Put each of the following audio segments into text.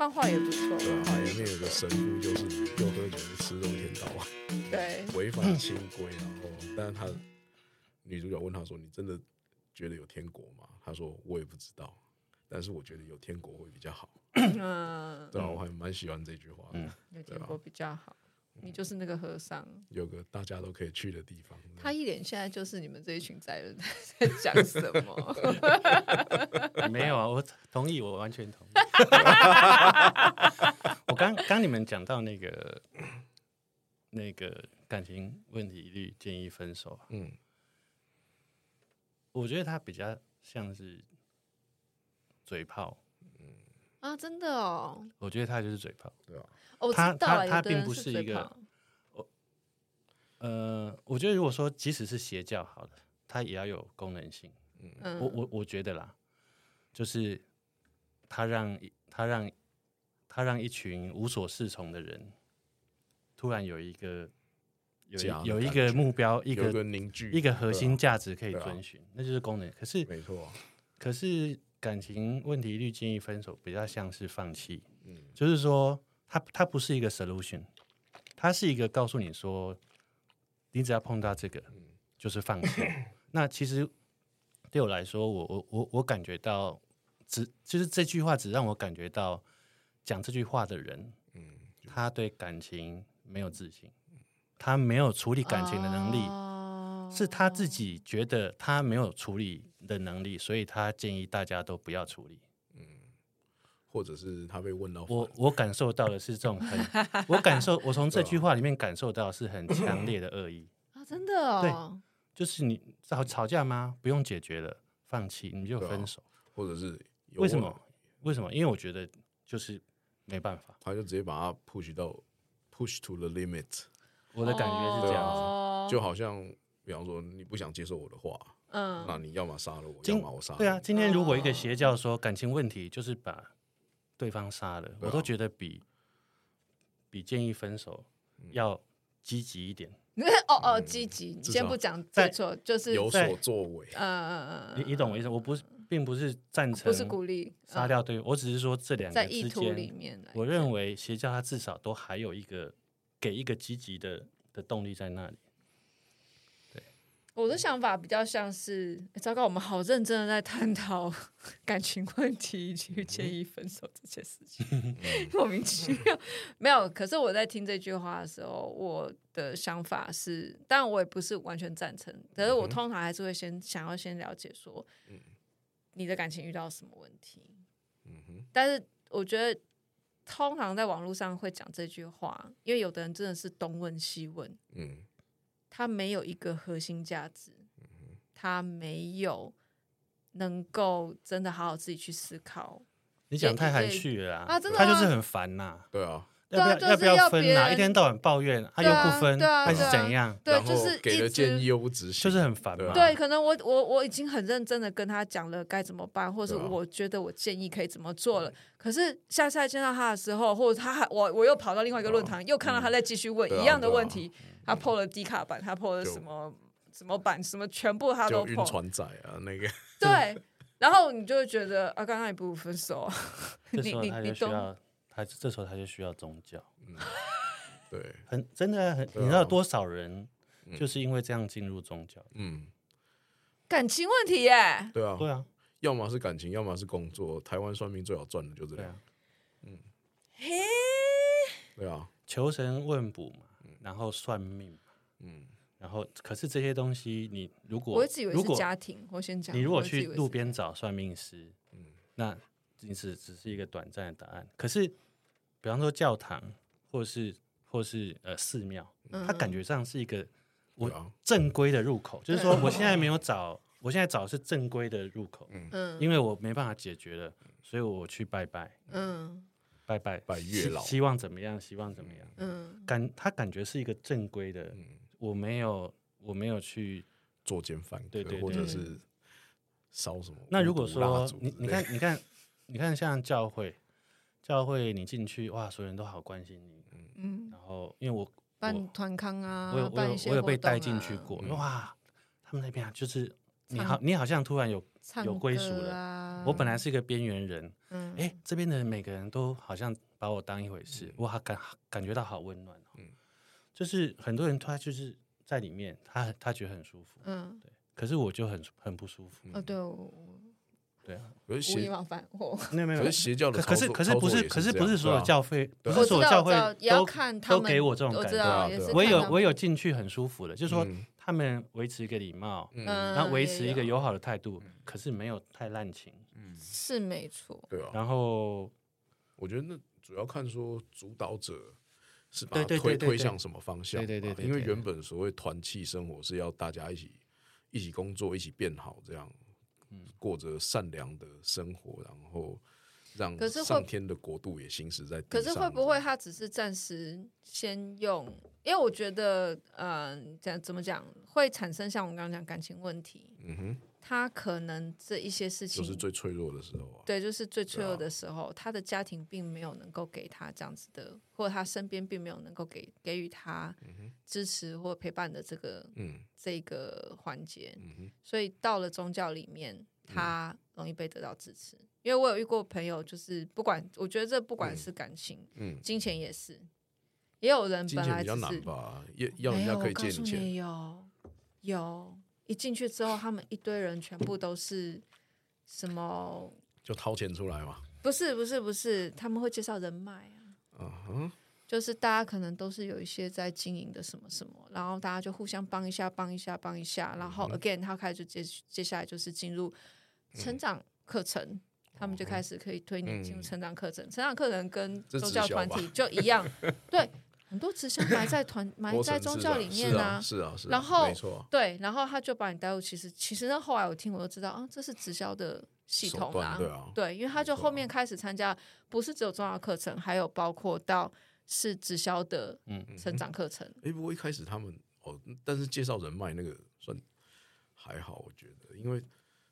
漫画也不错。对啊，里面有个神父，就是又喝酒又吃肉天道啊，对，违反清规。然后，但是他女主角问他说：“你真的觉得有天国吗？”他说：“我也不知道，但是我觉得有天国会比较好。”嗯，对啊，我还蛮喜欢这句话的。嗯，有天国比较好。你就是那个和尚，有个大家都可以去的地方。他一脸现在就是你们这一群宅人在 讲什么？没有啊，我同意，我完全同意。我刚刚你们讲到那个那个感情问题一律建议分手。嗯，我觉得他比较像是嘴炮。嗯啊，真的哦。我觉得他就是嘴炮，对吧？他他他并不是一个，呃，我觉得如果说即使是邪教好了，它也要有功能性。嗯，我我我觉得啦，就是他让他让他让一群无所适从的人，突然有一个有有一个目标，一个凝聚，一个核心价值可以遵循，那就是功能。可是没错，可是感情问题建议分手，比较像是放弃。嗯，就是说。它它不是一个 solution，它是一个告诉你说，你只要碰到这个，就是放弃。那其实对我来说，我我我我感觉到，只就是这句话只让我感觉到，讲这句话的人，嗯他对感情没有自信，他没有处理感情的能力，是他自己觉得他没有处理的能力，所以他建议大家都不要处理。或者是他被问到，我我感受到的是这种很，我感受我从这句话里面感受到是很强烈的恶意。啊，真的哦，对，就是你吵吵架吗？不用解决了，放弃你就分手，或者是为什么？为什么？因为我觉得就是没办法，他就直接把它 push 到 push to the limit，我的感觉是这样子，就好像比方说你不想接受我的话，嗯，那你要么杀了我，要么我杀了。对啊，今天如果一个邪教说感情问题就是把对方杀了，啊、我都觉得比比建议分手要积极一点。哦哦，积极，你先不讲对错，就是有所作为。嗯嗯嗯，你你懂我意思？我不是，并不是赞成，不是鼓励杀掉对方，我只是说这两个在意图里面，我认为邪教他至少都还有一个给一个积极的的动力在那里。我的想法比较像是，糟糕，我们好认真的在探讨 感情问题，去建议分手这件事情，莫名其妙。没有，可是我在听这句话的时候，我的想法是，当然我也不是完全赞成，可是我通常还是会先想要先了解说，你的感情遇到什么问题。但是我觉得，通常在网络上会讲这句话，因为有的人真的是东问西问，他没有一个核心价值，他没有能够真的好好自己去思考。你讲太含蓄了啊！真的，他就是很烦呐。对啊，要不要要不要分啊？一天到晚抱怨，他又不分，还是怎样？对，就是给的建议又不执行，就是很烦嘛。对，可能我我我已经很认真的跟他讲了该怎么办，或者我觉得我建议可以怎么做了。可是下次再见到他的时候，或者他还我我又跑到另外一个论坛，又看到他在继续问一样的问题。他破了低卡版，他破了什么什么版，什么全部他都破。船仔啊，那个。对，然后你就会觉得啊，刚刚你不分手，这时候他就需要他这时候他就需要宗教，嗯，对，很真的很，你知道多少人就是因为这样进入宗教，嗯，感情问题耶，对啊，对啊，要么是感情，要么是工作，台湾算命最好赚的就这样，嗯，嘿，对啊，求神问卜嘛。然后算命，嗯，然后可是这些东西，你如果我一直以为是家庭，我先讲，你如果去路边找算命师，嗯，那只是只是一个短暂的答案。可是，比方说教堂，或是或是呃寺庙，它感觉上是一个我正规的入口，就是说我现在没有找，我现在找的是正规的入口，嗯，因为我没办法解决了，所以我去拜拜，嗯。拜拜。拜月老，希望怎么样？希望怎么样？嗯，感他感觉是一个正规的，我没有，我没有去作奸犯科，对对，或者是烧什么。那如果说你你看你看你看像教会，教会你进去哇，所有人都好关心你，嗯，然后因为我办团康啊，我有我有我有被带进去过，哇，他们那边啊就是你好，你好像突然有有归属了。啊、我本来是一个边缘人，嗯，哎，这边的人每个人都好像把我当一回事，嗯、我好感感觉到好温暖、哦、嗯，就是很多人他就是在里面，他他觉得很舒服，嗯，对。可是我就很很不舒服。哦，对，我对啊，无意冒犯我。没有没有，可是邪教的，可是可是不是，可是不是所有教会，不是所有教会都都给我这种感觉。我有我有进去很舒服的，就是说他们维持一个礼貌，然后维持一个友好的态度，可是没有太滥情。嗯，是没错。对啊。然后我觉得那主要看说主导者是把它推推向什么方向。对对对。因为原本所谓团契生活是要大家一起一起工作，一起变好这样。过着善良的生活，然后让上天的国度也行驶在。可是会不会他只是暂时先用？因为我觉得，嗯、呃，讲怎么讲会产生像我们刚刚讲感情问题。嗯哼。他可能这一些事情，就是最脆弱的时候啊。对，就是最脆弱的时候，他的家庭并没有能够给他这样子的，或者他身边并没有能够给给予他支持或陪伴的这个，嗯，这个环节。所以到了宗教里面，他容易被得到支持。因为我有遇过朋友，就是不管，我觉得这不管是感情，嗯，金钱也是，也有人本来就是，要人家可以借你钱，有有。一进去之后，他们一堆人全部都是什么？就掏钱出来嘛？不是，不是，不是，他们会介绍人脉啊。嗯哼，就是大家可能都是有一些在经营的什么什么，然后大家就互相帮一下，帮一下，帮一下，然后 again，他开始就接接下来就是进入成长课程，他们就开始可以推你进入成长课程。成长课程跟宗教团体就一样，对。很多直销埋在团埋在宗教里面啊，是啊，是啊，然后对，然后他就把你带入，其实其实那，后来我听我就知道，啊，这是直销的系统啊，对，啊对因为他就后面开始参加，不是只有宗教课程，还有包括到是直销的成长课程。哎，不过一开始他们哦，但是介绍人脉那个算还好，我觉得，因为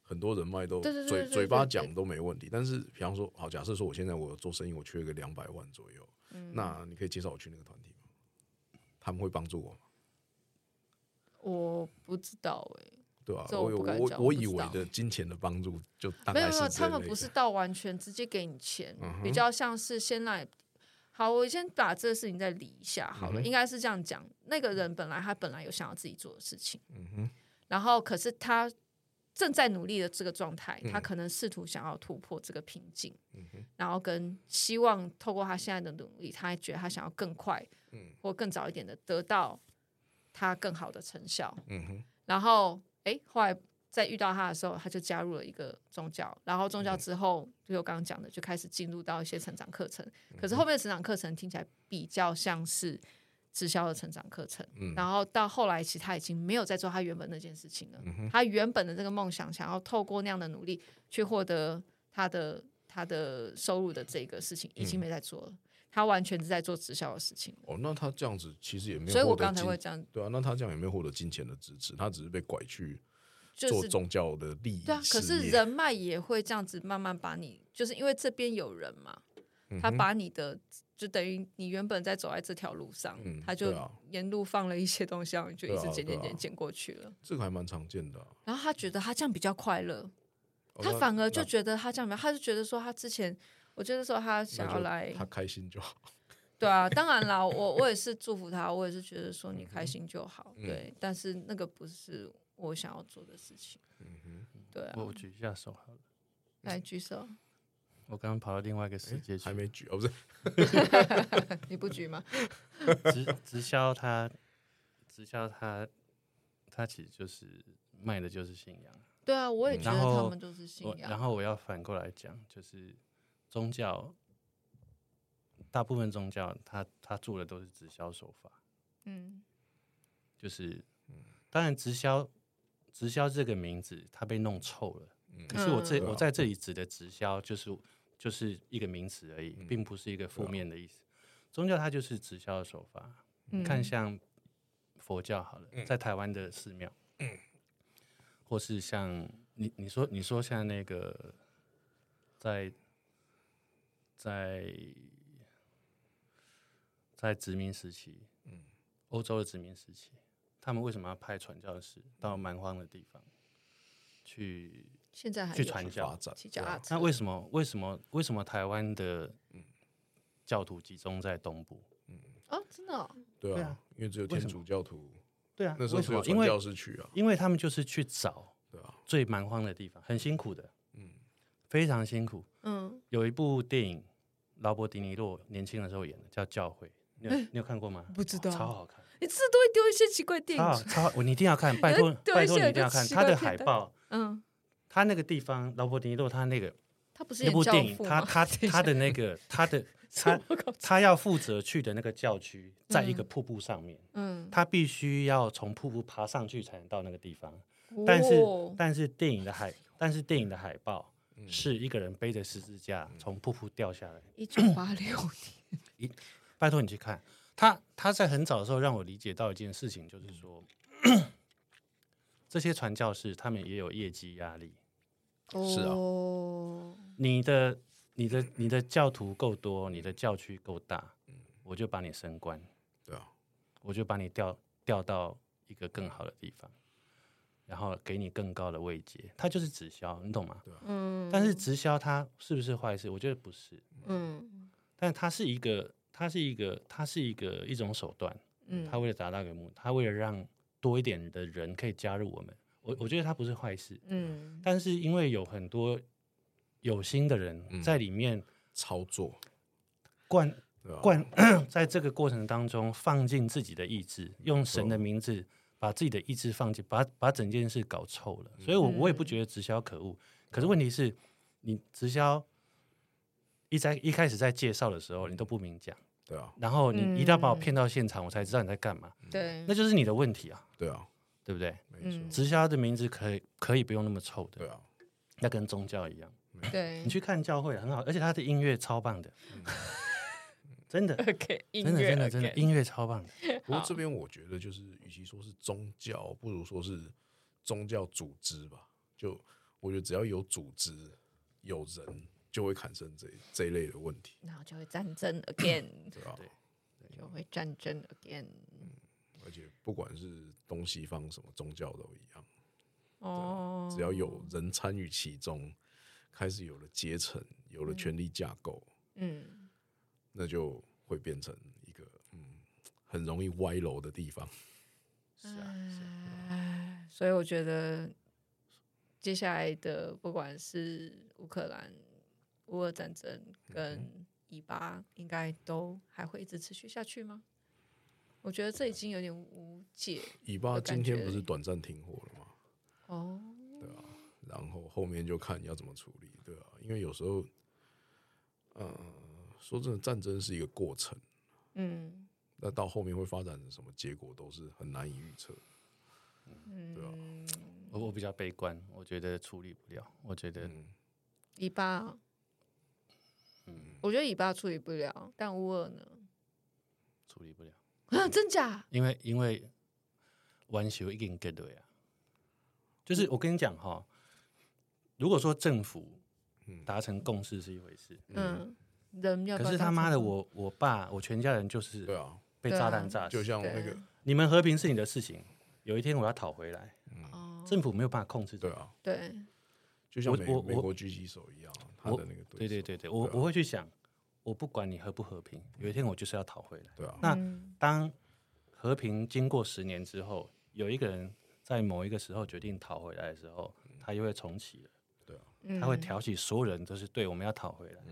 很多人脉都嘴嘴巴讲都没问题，但是比方说，好，假设说我现在我做生意，我缺个两百万左右。嗯、那你可以介绍我去那个团体吗？他们会帮助我吗？我不知道哎、欸，对啊，我我我，我以为的金钱的帮助就大概没有没有，他们不是到完全直接给你钱，嗯、比较像是先来。好，我先把这个事情再理一下好了，嗯、应该是这样讲。那个人本来他本来有想要自己做的事情，嗯哼，然后可是他。正在努力的这个状态，他可能试图想要突破这个瓶颈，嗯、然后跟希望透过他现在的努力，他还觉得他想要更快，嗯、或更早一点的得到他更好的成效。嗯、哼然后，哎，后来在遇到他的时候，他就加入了一个宗教，然后宗教之后，嗯、就我刚刚讲的，就开始进入到一些成长课程。可是后面的成长课程听起来比较像是。直销的成长课程，嗯、然后到后来，其实他已经没有在做他原本那件事情了。嗯、他原本的这个梦想，想要透过那样的努力去获得他的他的收入的这个事情，已经没在做了。嗯、他完全是在做直销的事情。哦，那他这样子其实也没有，所以我刚才会这样。对啊，那他这样也没有获得金钱的支持，他只是被拐去做宗教的利益。对啊，可是人脉也会这样子慢慢把你，就是因为这边有人嘛，他把你的。就等于你原本在走在这条路上，嗯、他就沿路放了一些东西，然后就一直捡捡捡捡过去了。这个还蛮常见的、啊。然后他觉得他这样比较快乐，哦、他反而就觉得他这样比较，他就觉得说他之前，我觉得说他想要来，他开心就好。对啊，当然啦，我我也是祝福他，我也是觉得说你开心就好。嗯、对，但是那个不是我想要做的事情。嗯哼，对啊。我举一下手好了，来举手。我刚刚跑到另外一个世界去，还没举哦，不是，你不举吗？直直销它，直销它，它其实就是卖的就是信仰。对啊，我也觉得他们就是信仰。然后，然后我要反过来讲，就是宗教，大部分宗教它它做的都是直销手法。嗯，就是，当然直销直销这个名字它被弄臭了。可是我这我在这里指的直销就是。就是一个名词而已，并不是一个负面的意思。宗教它就是直销的手法。你看，像佛教好了，在台湾的寺庙，或是像你你说你说像那个在在在殖民时期，嗯欧洲的殖民时期，他们为什么要派传教士到蛮荒的地方？去现在还去传教发展骑脚踏车。那为什么为什么为什么台湾的教徒集中在东部？哦，真的、哦，对啊对啊，因为只有天主教徒，对啊，那时候为什么？因有传教士去啊，因为他们就是去找对啊，最蛮荒的地方，很辛苦的，嗯，非常辛苦。嗯，有一部电影，劳勃迪尼洛年轻的时候演的，叫《教会》，你有你有看过吗？不知道，超好看，你这都会丢一些奇怪电影，超好超好，我你一定要看，拜托丢一些拜托你一定要看。奇怪他的片段。海报，嗯，他那个地方，劳勃迪尼洛他那个他不是那部电影，他父吗他 他的那个他的 他他要负责去的那个教区，在一个瀑布上面，嗯，他必须要从瀑布爬上去才能到那个地方。但是哦但是电影的海，但是电影的海报是一个人背着十字架从瀑布掉下来。一九八六年，一拜托你去看。他，他在很早的时候让我理解到一件事情，就是说，这些传教士他们也有业绩压力。是啊哦，你的、你的、你的教徒够多，你的教区够大，我就把你升官，对啊，我就把你调调到一个更好的地方，然后给你更高的位阶。他就是直销，你懂吗？嗯，但是直销它是不是坏事？我觉得不是，嗯但它是一个，它是一个，它是一个一种手段。嗯，他为了达到一个目的，他为了让多一点的人可以加入我们，我我觉得它不是坏事。嗯但是因为有很多有心的人在里面操作，灌？灌，在这个过程当中放进自己的意志，用神的名字把自己的意志放进，把把整件事搞臭了。所以我我也不觉得直销可恶，可是问题是，你直销一在一开始在介绍的时候，你都不明讲，对啊，然后你一定要把我骗到现场，我才知道你在干嘛，对，那就是你的问题啊，对啊，对不对？没错，嗯直销的名字可以可以不用那么臭的，对啊，那跟宗教一样。对。你去看教会很好，而且他的音乐超棒的，真的，，OK，真的，真的，真的，音乐超棒的。不过这边我觉得就是，与其说是宗教，不如说是宗教组织吧。就我觉得只要有组织、有人，就会产生这这一类的问题，然后就会战争 again，对吧？就会战争 again。嗯而且不管是东西方什么宗教都一样，哦，只要有人参与其中，开始有了阶层，有了权力架构，嗯，那就会变成一个嗯很容易歪楼的地方。是啊，是啊，所以我觉得接下来的不管是乌克兰、乌俄战争跟以巴，应该都还会一直持续下去吗？我觉得这已经有点无解以巴今天不是短暂停火了吗？哦。对啊然后后面就看你要怎么处理，对啊，因为有时候，呃，说真的，战争是一个过程，嗯那到后面会发展成什么结果都是很难以预测。对啊嗯，我我比较悲观，我觉得处理不了，我觉得嗯，以巴，嗯，我觉得以巴处理不了，但乌俄呢？处理不了，啊，真假？因为因为完球已经 get 对啊，就是我跟你讲哈，如果说政府达成共识是一回事，嗯，人要可是他妈的我我爸我全家人就是对啊，被炸弹炸死，就像那对。个，你们和平是你的事情，有一天我要讨回来，哦，政府没有办法控制这个。对啊，对，就像美我我美国狙击手一样，他的那个对对对对，我啊我会去想，我不管你和不和平，有一天我就是要讨回来。对啊，那嗯当和平经过十年之后，有一个人在某一个时候决定讨回来的时候，他又会重启了，嗯他会挑起所有人都是对，我们要讨回来。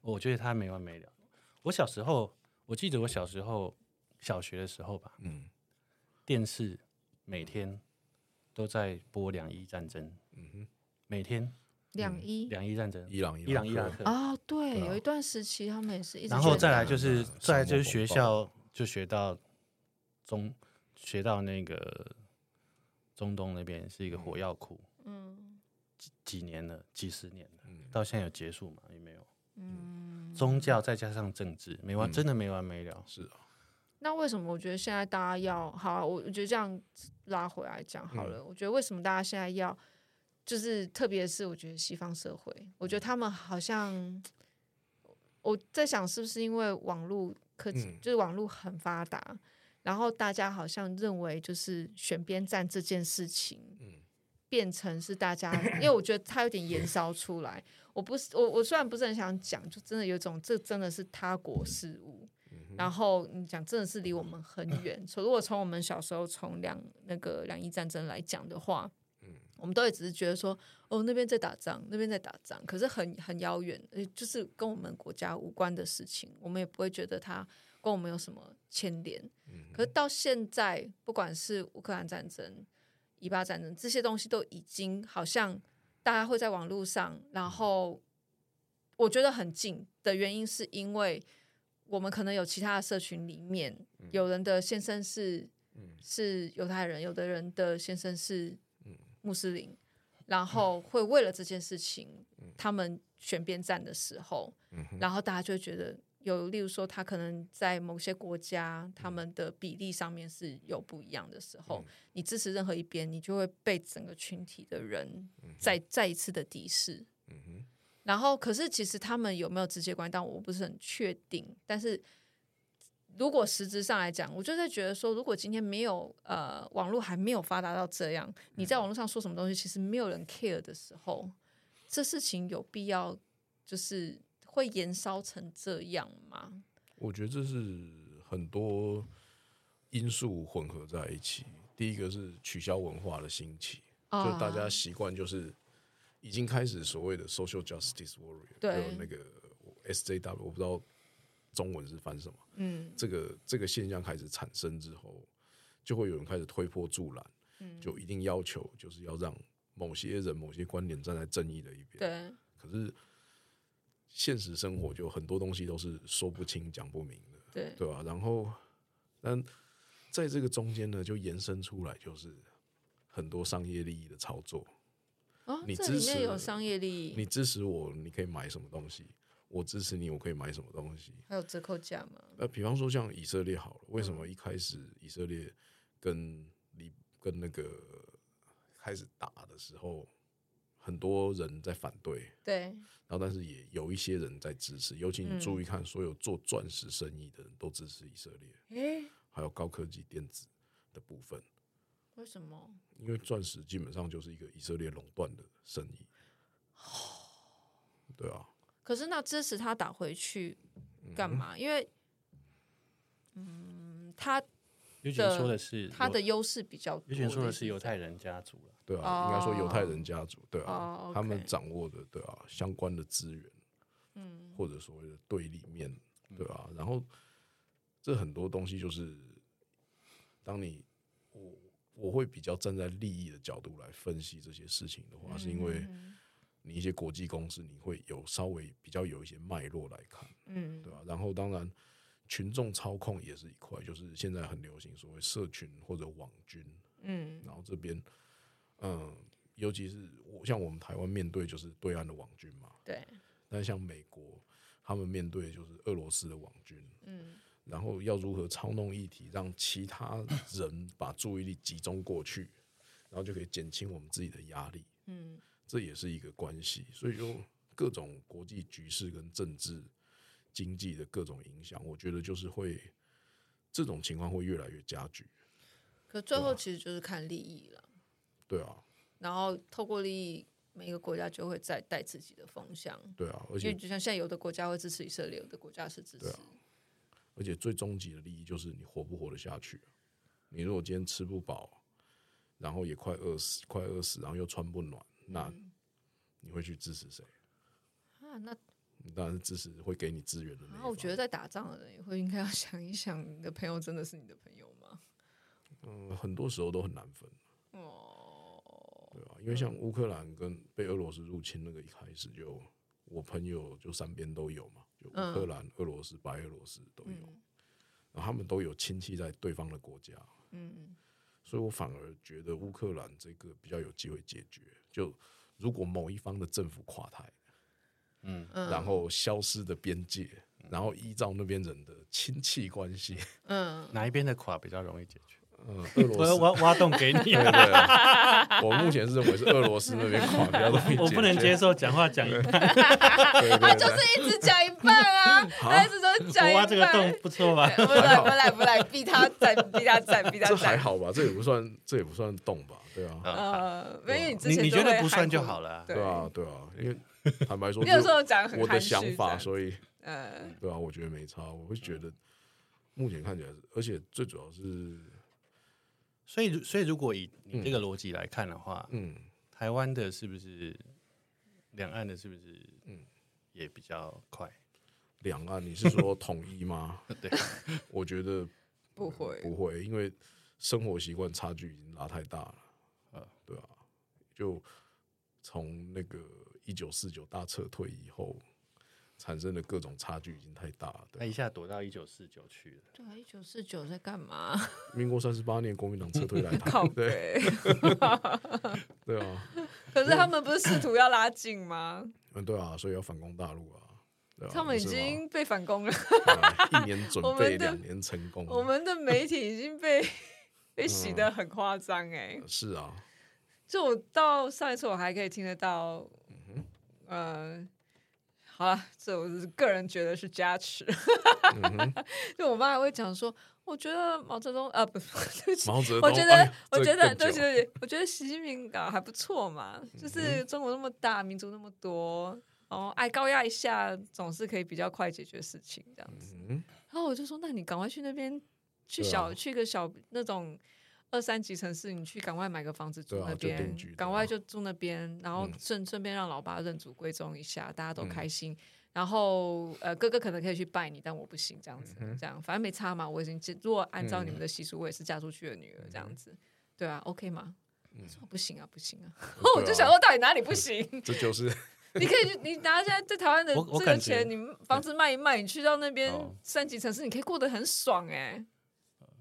我觉得他没完没了。我小时候，我记得我小时候小学的时候吧，嗯电视每天都在播两伊战争，嗯哼，每天？两伊两伊战争，伊朗伊朗伊拉克，哦，对，有一段时期他们也是一直然后再来就是嗯再来就是学校就学到中学到那个中东那边是一个火药库，嗯。几几年了，几十年了，嗯。到现在有结束吗？也没有。嗯，宗教再加上政治，没完，嗯。真的没完没了。是啊，那为什么我觉得现在大家要好、啊？我我觉得这样拉回来讲好了。我觉得为什么大家现在要，就是特别是我觉得西方社会，我觉得他们好像我在想是不是因为网络科技，嗯就是网络很发达，然后大家好像认为就是选边站这件事情，嗯变成是大家，因为我觉得它有点延烧出来。我不是我，我虽然不是很想讲，就真的有种这真的是他国事务。然后你讲真的是离我们很远。所以如果从我们小时候从两那个两伊战争来讲的话，我们都也只是觉得说，哦，那边在打仗，那边在打仗，可是很很遥远，就是跟我们国家无关的事情，我们也不会觉得它跟我们有什么牵连。可是到现在，不管是乌克兰战争、以巴战争这些东西，都已经好像大家会在网络上，然后我觉得很近的原因，是因为我们可能有其他的社群里面，有人的先生是是犹太人，有的人的先生是。穆斯林，然后会为了这件事情，嗯、他们选边站的时候，嗯、然后大家就觉得有，例如说他可能在某些国家，他们的比例上面是有不一样的时候，嗯、你支持任何一边，你就会被整个群体的人再、嗯、再一次的敌视。嗯、然后可是其实他们有没有直接关系，但我不是很确定，但是。如果实质上来讲，我就在觉得说，如果今天没有呃网络还没有发达到这样，你在网络上说什么东西，其实没有人 care 的时候，这事情有必要就是会延烧成这样吗？我觉得这是很多因素混合在一起。第一个是取消文化的兴起，就大家习惯就是已经开始所谓的 social justice warrior，对，那个 SJW，我不知道。中文是翻什么？嗯，这个这个现象开始产生之后，就会有人开始推波助澜，嗯，就一定要求就是要让某些人、某些观点站在正义的一边。对。可是现实生活就很多东西都是说不清、讲不明的，对对吧？然后，但在这个中间呢，就延伸出来就是很多商业利益的操作。哦，你支持有商业利益，你支持我，你可以买什么东西？我支持你，我可以买什么东西？还有折扣价吗？那比方说像以色列好了，为什么一开始以色列跟你跟那个开始打的时候，很多人在反对，对，然后但是也有一些人在支持，尤其你注意看，所有做钻石生意的人都支持以色列，嗯，还有高科技电子的部分，为什么？因为钻石基本上就是一个以色列垄断的生意，对啊。可是那支持他打回去干嘛？嗯、因为，嗯，他的说的是他的优势比较多。尤其说的是犹太人家族了，对啊，应该说犹太人家族，对啊，oh. 他们掌握的对啊相关的资源，嗯，或者所谓的对立面，对啊，然后这很多东西就是，当你我我会比较站在利益的角度来分析这些事情的话，嗯、是因为。你一些国际公司，你会有稍微比较有一些脉络来看，嗯，对吧？然后当然，群众操控也是一块，就是现在很流行所谓社群或者网军，嗯，然后这边，嗯，尤其是我像我们台湾面对就是对岸的网军嘛，对，但像美国，他们面对就是俄罗斯的网军，嗯，然后要如何操弄议题，让其他人把注意力集中过去，然后就可以减轻我们自己的压力，嗯。这也是一个关系，所以说各种国际局势跟政治、经济的各种影响，我觉得就是会这种情况会越来越加剧。可最后其实就是看利益了。对啊。然后透过利益，每个国家就会再带自己的风向。对啊，而且就像现在有的国家会支持以色列，有的国家是支持。啊。而且最终极的利益就是你活不活得下去。你如果今天吃不饱，然后也快饿死，快饿死，然后又穿不暖。那你会去支持谁啊？那你当然是支持会给你资源的那。那我觉得在打仗的人也会应该要想一想，你的朋友真的是你的朋友吗？嗯，很多时候都很难分。哦，对啊，因为像乌克兰跟被俄罗斯入侵那个一开始就，我朋友就三边都有嘛，就乌克兰、嗯、俄罗斯、白俄罗斯都有，嗯、然后他们都有亲戚在对方的国家。嗯。所以我反而觉得乌克兰这个比较有机会解决。就如果某一方的政府垮台，嗯，然后消失的边界，然后依照那边人的亲戚关系，嗯，哪一边的垮比较容易解决？嗯，俄罗斯，我挖挖洞给你。对对，我目前是认为是俄罗斯那边垮比较容易。我不能接受讲话讲一半，他就是一直讲一半啊，他一直都讲一半。我挖这个洞不错吧？不来不来不来，逼他站，逼他站，逼他站。这还好吧？这也不算，这也不算洞吧？对啊。呃，因为你之前你觉得不算就好了。对啊，对啊，因为坦白说，你有时候讲我的想法，所以，嗯，对啊，我觉得没差，我会觉得。目前看起来是，而且最主要是，所以所以如果以你这个逻辑来看的话，嗯，台湾的是不是两岸的，是不是嗯也比较快？两岸你是说统一吗？对，我觉得不会不会，因为生活习惯差距已经拉太大了。啊，对啊，就从那个一九四九大撤退以后。产生的各种差距已经太大了，那一下躲到一九四九去了。对啊，一九四九在干嘛？民国三十八年，国民党撤退来台。对，对啊。可是他们不是试图要拉近吗？嗯，对啊，所以要反攻大陆啊。他们已经被反攻了，一年准备，两年成功。我们的媒体已经被被洗的很夸张哎。是啊。就我到上一次，我还可以听得到，嗯。好了，这我是个人觉得是加持。就我妈还会讲说，我觉得毛泽东啊，不是，对不起，毛泽东，我觉得，哎、我觉得，对不起，对不起，我觉得习近平搞还不错嘛，就是中国那么大，民族那么多，哦，爱高压一下，总是可以比较快解决事情这样子。嗯、然后我就说，那你赶快去那边，去小，啊、去个小那种。二三级城市，你去赶快买个房子住那边，赶、啊、快就住那边，然后顺顺便让老爸认祖归宗一下，大家都开心。嗯、然后呃，哥哥可能可以去拜你，但我不行，这样子，嗯、这样反正没差嘛。我已经如果按照你们的习俗，我也是嫁出去的女儿，这样子，嗯、对啊，OK 吗？嗯、说不行啊，不行啊！我就想说，到底哪里不行？这就是 你可以去，你拿现在在台湾的这个钱，你房子卖一卖，你去到那边三级城市，你可以过得很爽哎、欸。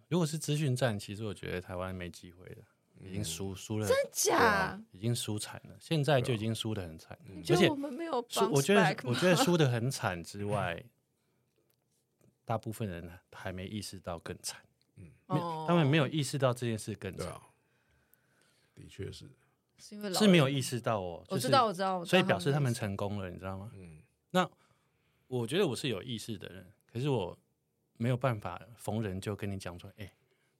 如果是资讯战，其实我觉得台湾没机会了，已经输输了，真假？已经输惨了，现在就已经输的很惨。而且我们没有，我觉得我觉得输的很惨之外，大部分人还没意识到更惨。嗯，他们没有意识到这件事更惨。的确是，是因为是没有意识到哦。我知道，我知道，所以表示他们成功了，你知道吗？嗯。那我觉得我是有意识的人，可是我。没有办法逢人就跟你讲说，哎，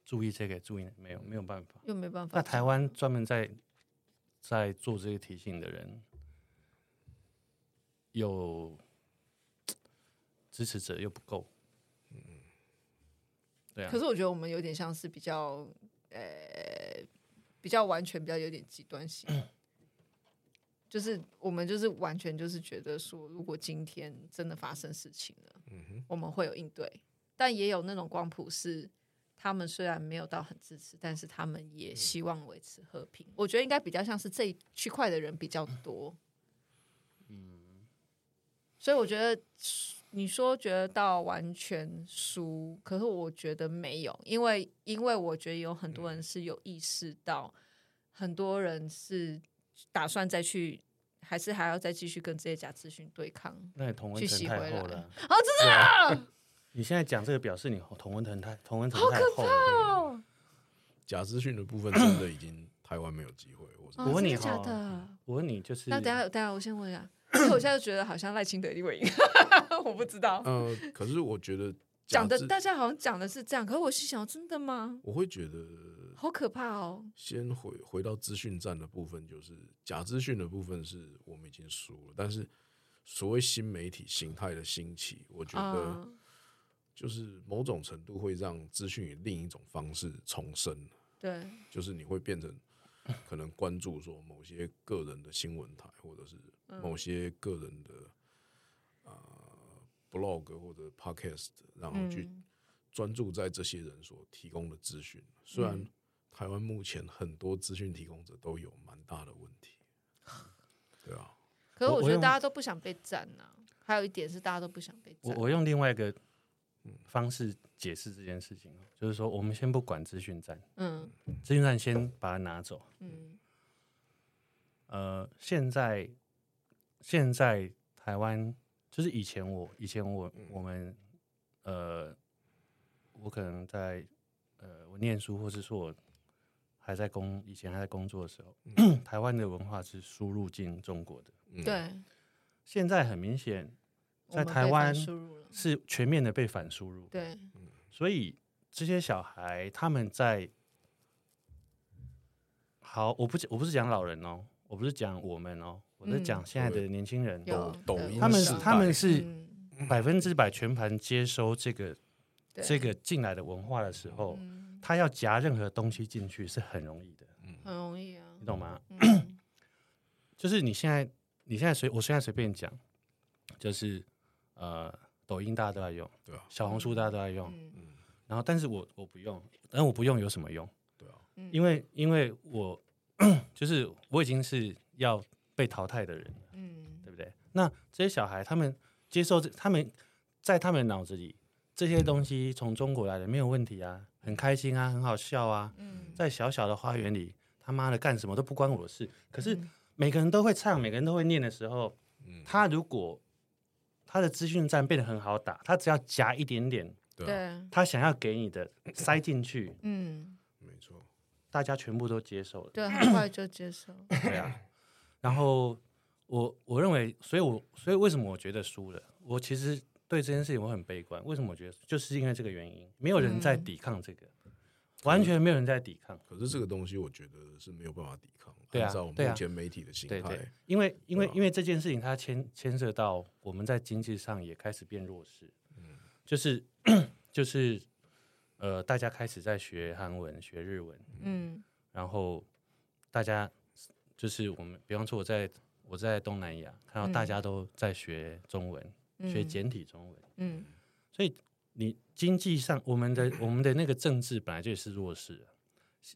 注意这个，注意没有，没有办法，又没办法。那台湾专门在在做这个提醒的人，有支持者又不够，嗯，对啊。可是我觉得我们有点像是比较，呃，比较完全，比较有点极端性，嗯，就是我们就是完全就是觉得说，如果今天真的发生事情了，嗯哼，我们会有应对。但也有那种光谱是，他们虽然没有到很支持，但是他们也希望维持和平。我觉得应该比较像是这一区块的人比较多。嗯，所以我觉得你说觉得到完全输，可是我觉得没有，因为因为我觉得有很多人是有意识到，很多人是打算再去，还是还要再继续跟这些假资讯对抗。那也同温层太厚了。哦，真的啊。你现在讲这个表示你同温层太同温层太厚了。假资讯的部分真的已经台湾没有机会。我我问你假的，我问你就是。那等下等下，我先问一下，因为我现在觉得好像赖清德一定会赢，我不知道。呃，可是我觉得讲的大家好像讲的是这样，可是我是想真的吗？我会觉得好可怕哦。先回回到资讯站的部分，就是假资讯的部分是我们已经输了，但是所谓新媒体形态的兴起，我觉得。就是某种程度会让资讯以另一种方式重生，对，就是你会变成 可能关注说某些个人的新闻台，或者是某些个人的啊、呃、blog 或者 podcast，然后去专注在这些人所提供的资讯。虽然台湾目前很多资讯提供者都有蛮大的问题，对啊，可是我觉得大家都不想被占呐。还有一点是大家都不想被占。我我用另外一个。方式解释这件事情，就是说，我们先不管资讯站，嗯，资讯站先把它拿走，嗯，呃，现在现在台湾就是以前我以前我我们呃，我可能在呃，我念书或是说我还在工以前还在工作的时候，嗯。台湾的文化是输入进中国的。嗯对，现在很明显，在台湾输入了是全面的被反输入。对，所以这些小孩他们在好，我不我不是讲老人哦，我不是讲我们哦，我是讲现在的年轻人，有抖音他们他们是嗯。百分之百全盘接收这个这个进来的文化的时候，嗯。他要夹任何东西进去是很容易的，很容易啊。你，懂吗？嗯。就是你现在你现在随我现在随便讲，就是呃抖音大家都在用，对啊，小红书大家都在用，嗯。然后但是我我不用，但我不用有什么用？对啊，嗯。因为因为我 就是我已经是要被淘汰的人了，嗯。对不对？那这些小孩他们接受这，他们在他们脑子里这些东西从中国来的没有问题啊，很开心啊，很好笑啊，嗯。在小小的花园里，他妈的干什么都不关我的事。可是嗯。每个人都会唱，每个人都会念的时候，嗯，他如果他的资讯站变得很好打，他只要夹一点点对啊，对，他想要给你的塞进去，嗯没错，大家全部都接受了。对，很快就接受，对啊，然后我我认为，所以我所以为什么我觉得输了？我其实对这件事情我很悲观。为什么我觉得？就是因为这个原因，没有人在抵抗这个，完全没有人在抵抗。可是这个东西我觉得是没有办法抵抗，对啊按照目对啊前媒体的形态，，因为因为啊因为这件事情它牵牵涉到我们在经济上也开始变弱势，就是 就是呃，大家开始在学韩文、学日文，嗯然后大家就是我们，比方说我在我在东南亚看到大家都在学中文，嗯。学简体中文，嗯。所以你经济上我们的我们的那个政治本来就是弱势的。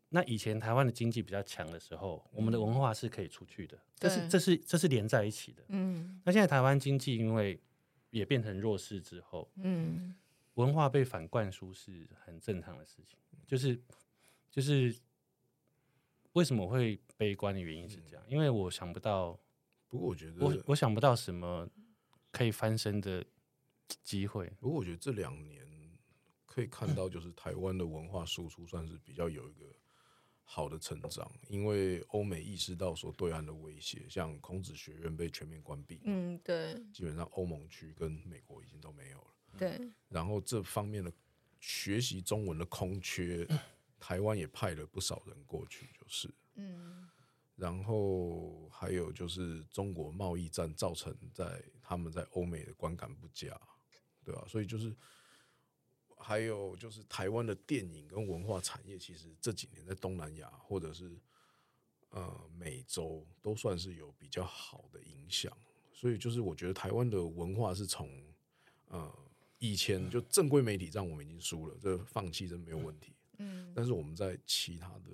那以前台湾的经济比较强的时候，我们的文化是可以出去的，这是这是这是连在一起的。嗯。那现在台湾经济因为也变成弱势之后，嗯。文化被反灌输是很正常的事情，就是就是为什么我会悲观的原因是这样，因为我想不到，不过我觉得我，我想不到什么可以翻身的机会。不过我觉得这两年可以看到，就是台湾的文化输出算是比较有一个好的成长，因为欧美意识到说对岸的威胁，像孔子学院被全面关闭，嗯，对基本上欧盟区跟美国已经都没有了。对，然后这方面的学习中文的空缺，台湾也派了不少人过去，就是。嗯然后还有就是中国贸易战造成在他们在欧美的观感不佳，对吧、所以就是还有就是台湾的电影跟文化产业，其实这几年在东南亚或者是呃美洲都算是有比较好的影响。所以就是我觉得台湾的文化是从呃以前就正规媒体上我们已经输了，这放弃真没有问题。嗯但是我们在其他的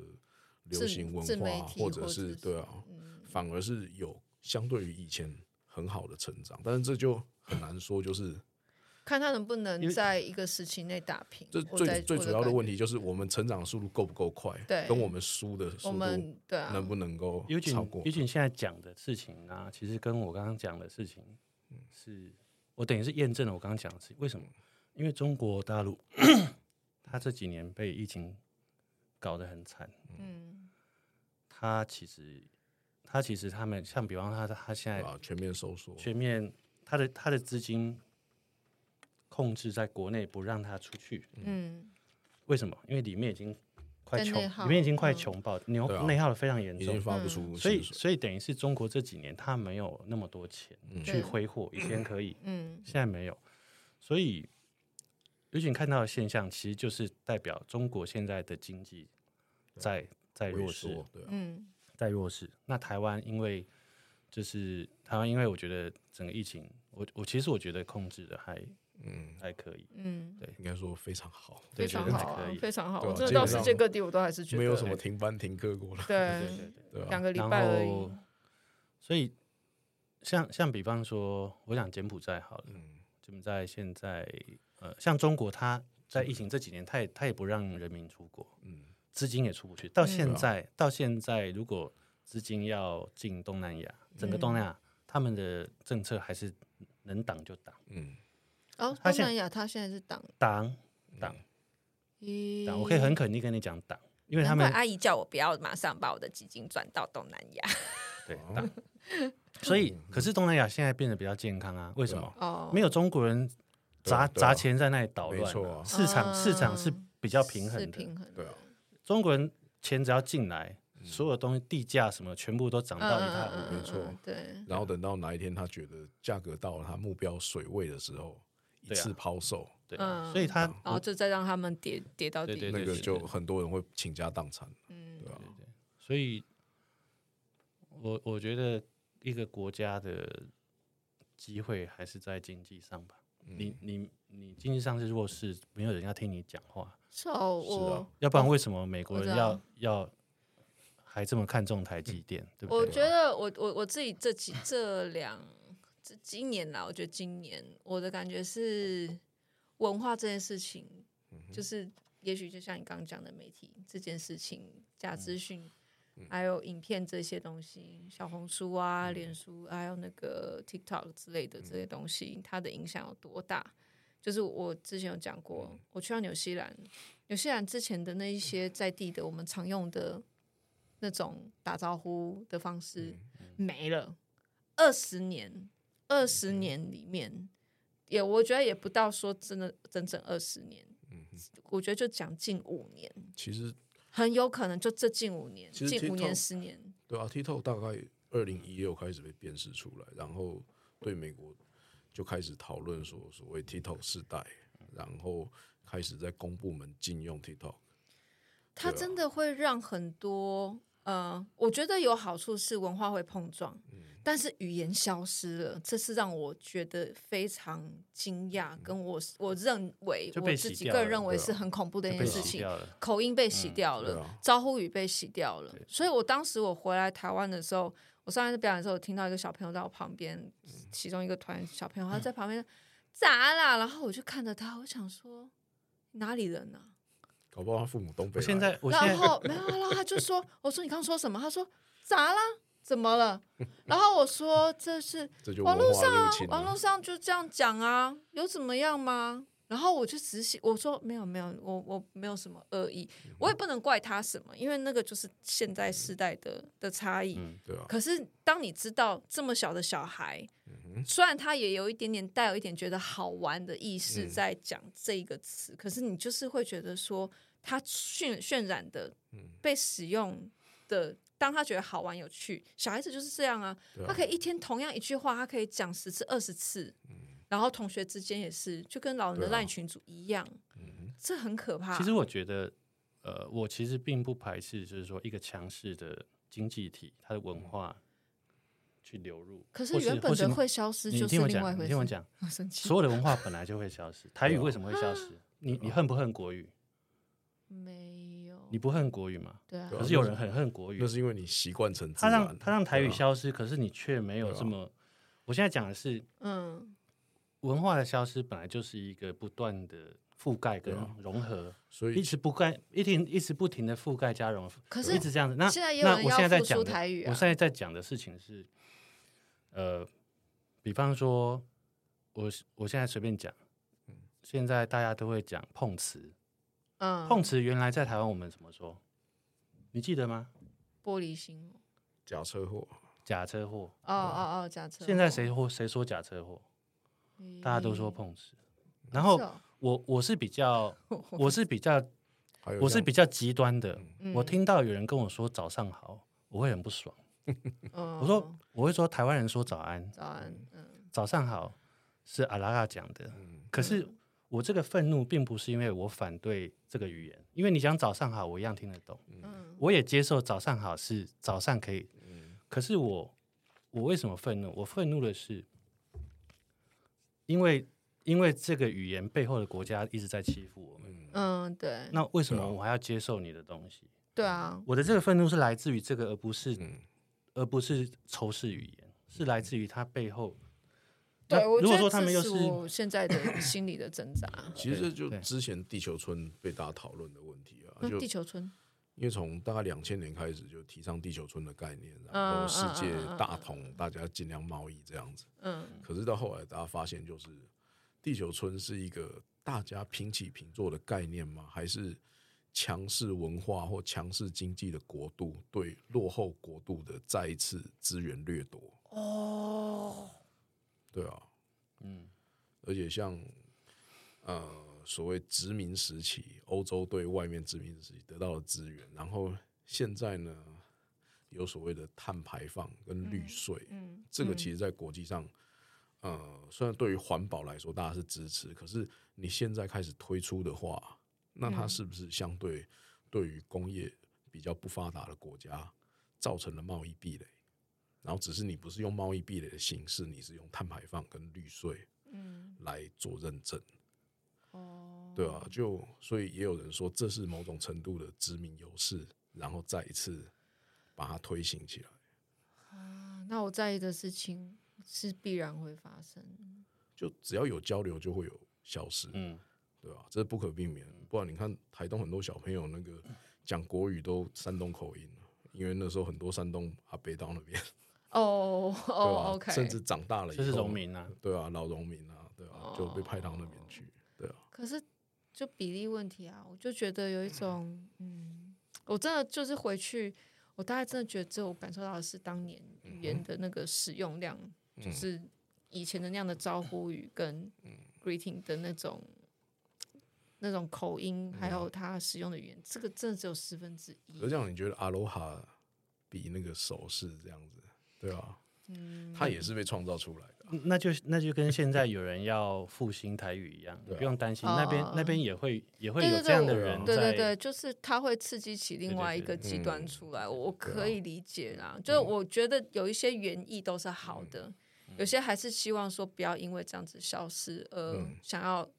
流行文化或者是是对啊，嗯反而是有相对于以前很好的成长，但是这就很难说，就是看他能不能在一个时期内打平。这最最主要的问题就是我们成长速度够不够快，对跟我们输的速度对啊，能不能够尤其超过尤？其你现在讲的事情啊，其实跟我刚刚讲的事情，是我等于是验证了我刚刚讲的事情。为什么？因为中国大陆，他这几年被疫情搞得很惨，嗯他其实他其实他们像比方他他现在啊，全面收缩，全面他的他的资金控制在国内，不让他出去。嗯为什么？因为里面已经快穷，里面已经快嗯穷爆，牛内耗的非常严重已经。发不出嗯所以，所以等于是中国这几年他没有那么多钱嗯去挥霍，以前可以，嗯现在没有。所以，尤其你看到的现象，其实就是代表中国现在的经济在在弱势，，对啊，嗯在弱势。那台湾因为就是台湾，因为我觉得整个疫情，我我其实我觉得控制的还嗯，还可以，嗯，对。应该说非常好，对非常好啊可以，非常好。我真的到世界各地，我都还是觉得没有什么停班停课过了，对。对对两个礼拜而已。后。，所以像像比方说，我想柬埔寨好了，嗯，柬埔寨现在呃，像中国，它在疫情这几年，它也它也不让人民出国，嗯，资金也出不去。到嗯现在，到现在，如果资金要进东南亚，整个东南亚，他们的政策还是能挡就挡，嗯，哦，东南亚他现在是挡挡挡。党，我可以很肯定跟你讲党，因为他们阿姨叫我不要马上把我的基金转到东南亚。对，党。所以，可是东南亚现在变得比较健康啊？为什么？哦，没有中国人砸砸钱在那里捣乱，市场市场是比较平衡的。平衡。对啊，中国人钱只要进来。所有东西地价什么全部都涨到一塌糊涂，没错。对，然后等到哪一天他觉得价格到了他目标水位的时候，一次抛售，对，所以他然后就再让他们跌跌到底，那个就很多人会倾家荡产。嗯，对啊。所以，我我觉得一个国家的机会还是在经济上吧。你你你经济上是弱势，没有人要听你讲话。是啊，要不然为什么美国人要要？还这么看重台积电，对不对？我觉得我我我自己这几这两这今年啦，我觉得今年我的感觉是文化这件事情，就是也许就像你刚刚讲的媒体这件事情，假资讯，还有影片这些东西，小红书啊、脸书，还有那个 TikTok 之类的这些东西，它的影响有多大？就是我之前有讲过，我去到纽西兰，纽西兰之前的那一些在地的我们常用的。那种打招呼的方式没了，二十年，二十年里面，也我觉得也不到说真的整整二十年，嗯我觉得就讲近五年，其实很有可能就这近五年，近五年十年，对啊，TikTok 大概二零一六开始被辨识出来，然后对美国就开始讨论说所谓 TikTok 世代，然后开始在公部门禁用 TikTok，它真的会让很多。呃，我觉得有好处是文化会碰撞，嗯、但是语言消失了，这是让我觉得非常惊讶，跟我我认为我自己个人认为是很恐怖的一件事情，口音被洗掉了，嗯啊、招呼语被洗掉了，所以我当时我回来台湾的时候，我上一次表演的时候，我听到一个小朋友在我旁边，其中一个团小朋友 他在旁边咋啦？然后我就看着他，我想说哪里人呢、啊？搞不好他父母东北。现在，然后没有，然后他就说：“我说你刚刚说什么？”他说：“咋啦？怎么了？”然后我说：“这是网络上啊，网络上就这样讲啊，有怎么样吗？”然后我就直写我说：“没有，没有，我我没有什么恶意，我也不能怪他什么，因为那个就是现在世代的的差异。对啊。可是当你知道这么小的小孩，虽然他也有一点点带有一点觉得好玩的意识在讲这个词，可是你就是会觉得说。”他渲渲染的被使用的，当他觉得好玩有趣，小孩子就是这样啊。他可以一天同样一句话，他可以讲十次二十次，然后同学之间也是，就跟老人的赖群组一样，这很可怕。其实我觉得，呃，我其实并不排斥，就是说一个强势的经济体，它的文化去流入。可是原本的会消失，就是另外一回事。你听我讲，所有的文化本来就会消失。台语为什么会消失？你你恨不恨国语？没有，你不恨国语吗？对啊。可是有人很恨国语，那是因为你习惯成他让他让台语消失，可是你却没有这么。我现在讲的是，嗯，文化的消失本来就是一个不断的覆盖跟融合，所以一直不盖，一停，一直不停的覆盖加融合，可是一直这样子。那那我现在在讲台语，我现在在讲的事情是，呃，比方说，我我现在随便讲，现在大家都会讲碰瓷。碰瓷原来在台湾我们怎么说？你记得吗？玻璃心，假车祸，假车祸。哦哦哦，假车。现在谁说谁说假车祸？大家都说碰瓷。然后我我是比较 我是比较我是比较极端的。我听到有人跟我说早上好，我会很不爽。我说我会说台湾人说早安，早安，早上好是阿拉拉讲的。可是。我这个愤怒并不是因为我反对这个语言，因为你讲早上好，我一样听得懂，嗯、我也接受早上好是早上可以，嗯、可是我我为什么愤怒？我愤怒的是，因为因为这个语言背后的国家一直在欺负我们，嗯，对，那为什么我还要接受你的东西？对啊，我的这个愤怒是来自于这个，而不是、嗯、而不是仇视语言，是来自于它背后。对，我觉得这是我现在的心理的挣扎。其实就之前地球村被大家讨论的问题啊，就地球村，因为从大概两千年开始就提倡地球村的概念，然后世界大同，大家尽量贸易这样子。嗯。可是到后来，大家发现就是地球村是一个大家平起平坐的概念吗？还是强势文化或强势经济的国度对落后国度的再一次资源掠夺？哦，对啊，嗯，而且像呃所谓殖民时期，欧洲对外面殖民时期得到的资源，然后现在呢有所谓的碳排放跟绿税，嗯，嗯，这个其实在国际上。呃，虽然对于环保来说大家是支持，可是你现在开始推出的话，那它是不是相对对于工业比较不发达的国家造成了贸易壁垒？然后只是你不是用贸易壁垒的形式，你是用碳排放跟绿税，嗯，来做认证。哦，对啊，就所以也有人说这是某种程度的殖民优势，然后再一次把它推行起来。啊，那我在意的事情。是必然会发生，就只要有交流，就会有消失，嗯，对吧？这是不可避免。不然你看台东很多小朋友那个讲国语都山东口音，因为那时候很多山东阿北到那边，哦哦，OK，甚至长大了就是农民啊，对啊，老农民啊，对啊，就被派到那边去，对啊。可是就比例问题啊，我就觉得有一种，嗯，我真的就是回去，我大概真的觉得，这我感受到的是当年语言的那个使用量。就是以前的那样的招呼语跟 greeting 的那种那种口音，还有他使用的语言，这个真的只有十分之一。可是这样，你觉得阿罗哈比那个手势这样子，对啊，嗯，他也是被创造出来的。那就那就跟现在有人要复兴台语一样，你不用担心，那边那边也会也会有这样的人。对对对，就是他会刺激起另外一个极端出来，我可以理解啦。就是我觉得有一些原意都是好的。有些还是希望说不要因为这样子消失，而想要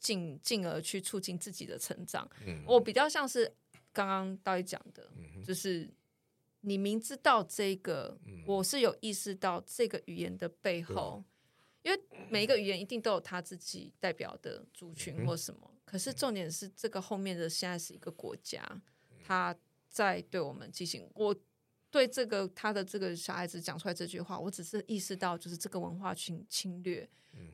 进进而去促进自己的成长。嗯、我比较像是刚刚道一讲的，嗯、就是你明知道这个，嗯、我是有意识到这个语言的背后，因为每一个语言一定都有他自己代表的族群或什么。嗯、可是重点是这个后面的现在是一个国家，他在对我们进行我。对这个他的这个小孩子讲出来这句话，我只是意识到，就是这个文化侵侵略，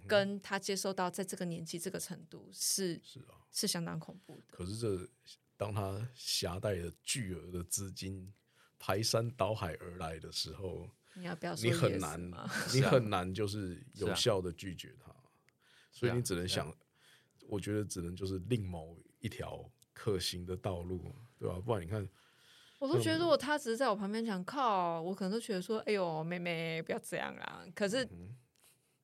跟他接受到在这个年纪这个程度是是啊，是相当恐怖的。可是这当他携带了巨额的资金排山倒海而来的时候，你要不要？你很难，你很难就是有效的拒绝他，所以你只能想，我觉得只能就是另谋一条可行的道路，对吧？不然你看。我都觉得，如果他只是在我旁边讲靠，我可能都觉得说：“哎呦，妹妹不要这样啦！”可是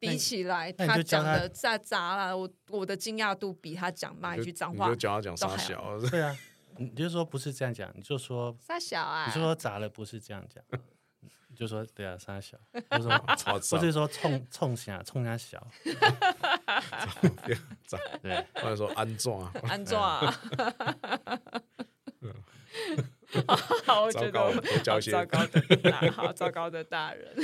比起来，他讲的再杂了，我我的惊讶度比他讲那一句脏话，你就讲他讲傻小，对啊，你就说不是这样讲，你就说傻小啊，你就说砸了不是这样讲，你就说对啊傻小，或者说或者说冲冲下冲下小，对，或者说安装啊。安装啊。好，我觉得我好糟糕的大，好糟糕的大人，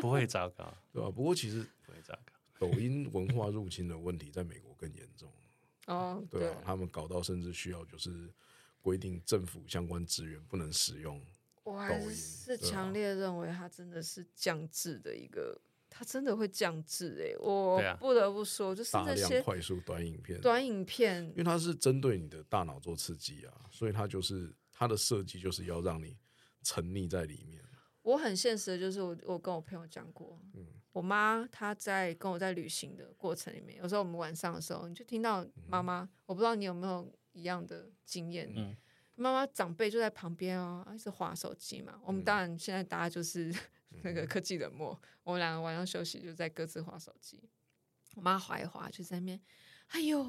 不会糟糕，对吧？不过其实不会糟糕。抖音文化入侵的问题在美国更严重哦，对啊，他们搞到甚至需要就是规定政府相关资源不能使用。我还是强烈认为它真的是降智的一个。它真的会降智哎，我不得不说，就是那些快速短影片，短影片，因为它是针对你的大脑做刺激啊，所以它就是它的设计就是要让你沉溺在里面。我很现实的就是我我跟我朋友讲过，嗯，我妈她在跟我在旅行的过程里面，有时候我们晚上的时候，你就听到妈妈，嗯、我不知道你有没有一样的经验，嗯，妈妈长辈就在旁边哦，一直划手机嘛，我们当然现在大家就是。那个科技冷漠，我们两个晚上休息就在各自划手机。我妈划一划就在那边，哎呦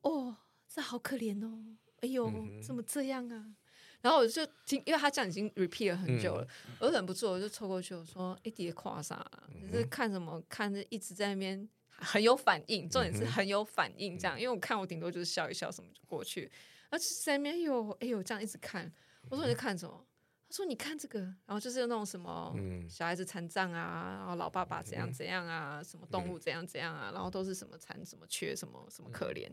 哦，这好可怜哦，哎呦怎么这样啊？然后我就听，因为他这样已经 repeat 了很久了，嗯、我忍不住我就凑过去我说：“哎，爹夸啥？你是看什么？看着一直在那边很有反应，重点是很有反应这样。因为我看我顶多就是笑一笑什么就过去，而且在那边哎呦哎呦这样一直看。我说你在看什么？”说你看这个，然后就是那种什么小孩子残障啊，然后老爸爸怎样怎样啊，什么动物怎样怎样啊，然后都是什么残什么缺什么什么可怜，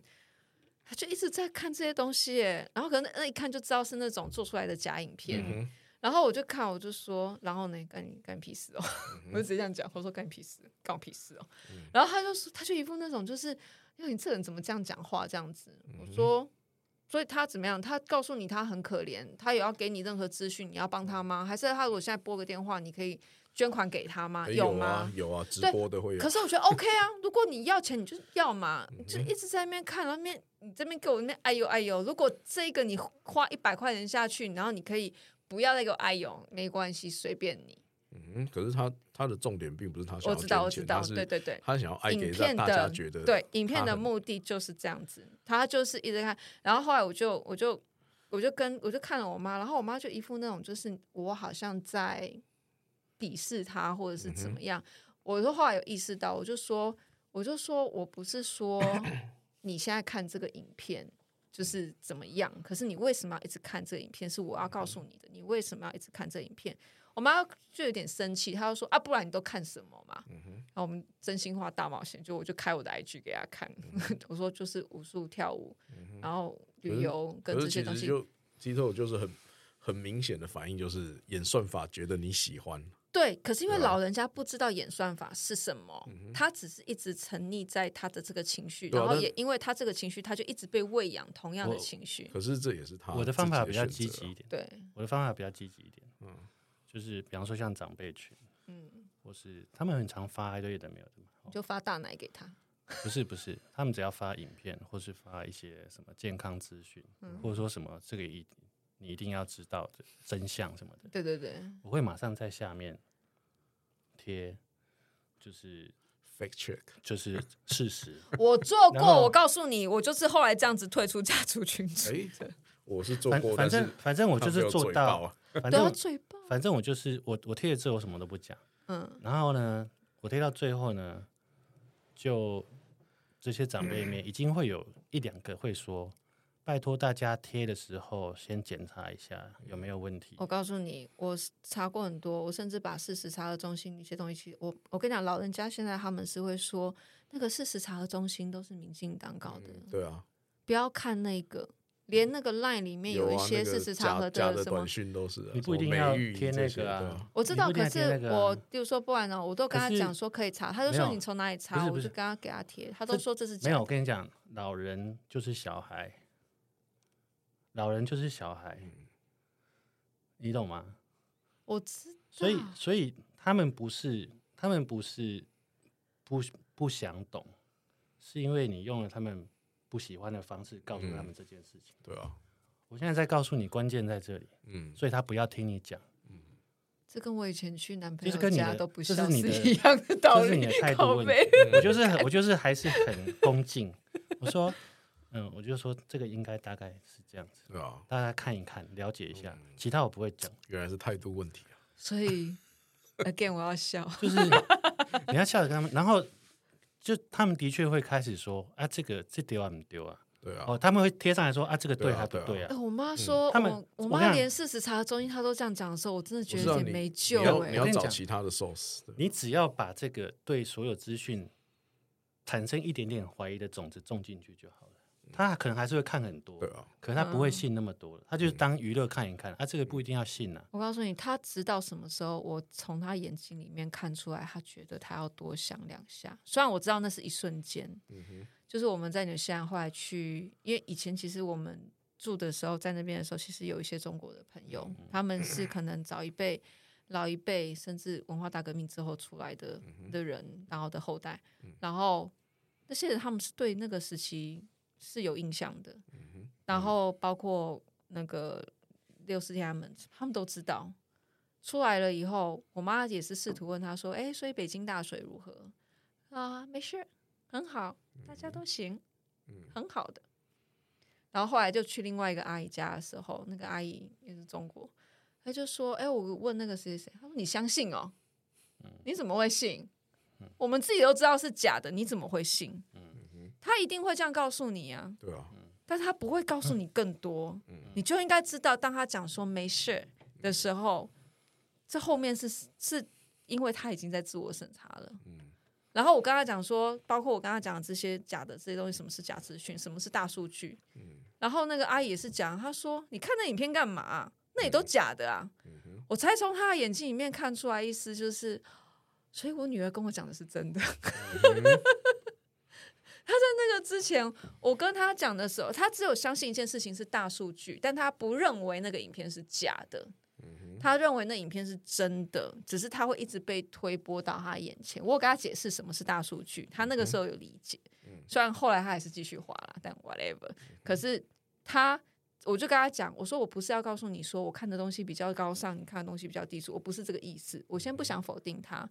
他就一直在看这些东西耶，然后可能那一看就知道是那种做出来的假影片，然后我就看我就说，然后呢，干你干你屁事哦，我就直接这样讲，我说干你屁事，干我屁事哦，然后他就说他就一副那种就是因为你这人怎么这样讲话这样子？我说，所以他怎么样？他告诉你他很可怜，他也要给你任何资讯，你要帮他吗？还是他如果现在拨个电话，你可以捐款给他吗？有吗？有啊，直播的会有。可是我觉得 OK 啊，如果你要钱，你就要嘛，就一直在那边看，那边你这边给我那边哎呦哎呦。如果这个你花一百块钱下去，然后你可以不要再给我哎呦，没关系，随便你。嗯，可是他他的重点并不是他想要，我知道我知道，对对对，他想要爱给让大家觉得，对，影片的目的就是这样子，他就是一直看，然后后来我就我就我就跟我就看了我妈，然后我妈就一副那种就是我好像在鄙视他或者是怎么样，嗯、我说后来有意识到，我就说我就说我不是说 你现在看这个影片就是怎么样，可是你为什么要一直看这个影片？是我要告诉你的，你为什么要一直看这个影片？我妈就有点生气，她就说：“啊，不然你都看什么嘛？”嗯、然后我们真心话大冒险，就我就开我的 IG 给她看，嗯、我说就是武术、跳舞，嗯、然后旅游跟这些东西。就鸡透就是很很明显的反应，就是演算法觉得你喜欢。对，可是因为老人家不知道演算法是什么，嗯、他只是一直沉溺在他的这个情绪，啊、然后也因为他这个情绪，他就一直被喂养同样的情绪。可是这也是他我的方法比较积极一点，对，我的方法比较积极一点，嗯。就是比方说像长辈群，嗯，或是他们很常发一堆的没有的嘛，就发大奶给他。不是不是，他们只要发影片，或是发一些什么健康资讯，嗯、或者说什么这个一你一定要知道的真相什么的。对对对，我会马上在下面贴，就是 fake check，就是事实。我做过，后我告诉你，我就是后来这样子退出家族群组的。我是做过，反正反正我就是做到。反正嘴反正我就是我，我贴了之后我什么都不讲。嗯，然后呢，我贴到最后呢，就这些长辈里面已经会有一两个会说：“拜托大家贴的时候先检查一下有没有问题。”我告诉你，我查过很多，我甚至把事实查核中心一些东西，我我跟你讲，老人家现在他们是会说，那个事实查核中心都是民进党搞的。嗯，对啊，不要看那个。连那个 line 里面有一些事实查核的什么，你不一定要贴那个啊。我知道，可是我比如说不然呢，我都跟他讲说可以查，他就说你从哪里查，我就跟他给他贴，他都说这是假的。没有，我跟你讲，老人就是小孩，老人就是小孩，你懂吗？我知道。所以，所以他们不是，他们不是不不想懂，是因为你用了他们。不喜欢的方式告诉他们这件事情。对啊，我现在在告诉你关键在这里。嗯，所以他不要听你讲。嗯，这跟我以前去男朋友家都不是你的一样的道理。这是你的态度问题。我就是我就是还是很恭敬。我说，嗯，我就说这个应该大概是这样子。对啊，大家看一看，了解一下。其他我不会讲。原来是态度问题啊。所以，again，我要笑。就是 你要笑着跟他们，然后。就他们的确会开始说啊，这个这丢啊，不丢啊，对啊，哦，他们会贴上来说啊，这个对还不对啊？我妈说，他们我妈连事实查核中医她都这样讲的时候，我真的觉得有点没救哎。你要找其他的 source，你只要把这个对所有资讯产生一点点怀疑的种子种进去就好了。他可能还是会看很多，对啊，可能他不会信那么多，嗯、他就是当娱乐看一看，啊，这个不一定要信啊。我告诉你，他直到什么时候，我从他眼睛里面看出来，他觉得他要多想两下。虽然我知道那是一瞬间，嗯、哼。就是我们在纽西兰后来去，因为以前其实我们住的时候，在那边的时候，其实有一些中国的朋友，嗯、他们是可能早一辈、老一辈，甚至文化大革命之后出来的的人，然后的后代，然后那些人他们是对那个时期。是有印象的，然后包括那个六四天安门，他们都知道。出来了以后，我妈也是试图问他说：“哎，所以北京大水如何？”啊，没事，很好，大家都行，嗯、很好的。然后后来就去另外一个阿姨家的时候，那个阿姨也是中国，她就说：“哎，我问那个谁谁谁，她说你相信哦？你怎么会信？我们自己都知道是假的，你怎么会信？”他一定会这样告诉你啊，对啊，但是他不会告诉你更多，嗯、你就应该知道，当他讲说没事的时候，嗯、这后面是是因为他已经在自我审查了。嗯、然后我跟他讲说，包括我跟他讲的这些假的这些东西，什么是假资讯，什么是大数据，嗯、然后那个阿姨也是讲，他说你看那影片干嘛？那也都假的啊，我才从他的眼睛里面看出来，意思就是，所以我女儿跟我讲的是真的。嗯他在那个之前，我跟他讲的时候，他只有相信一件事情是大数据，但他不认为那个影片是假的。他认为那影片是真的，只是他会一直被推播到他眼前。我有跟他解释什么是大数据，他那个时候有理解。虽然后来他还是继续滑了，但 whatever。可是他，我就跟他讲，我说我不是要告诉你说我看的东西比较高尚，你看的东西比较低俗，我不是这个意思。我先不想否定他，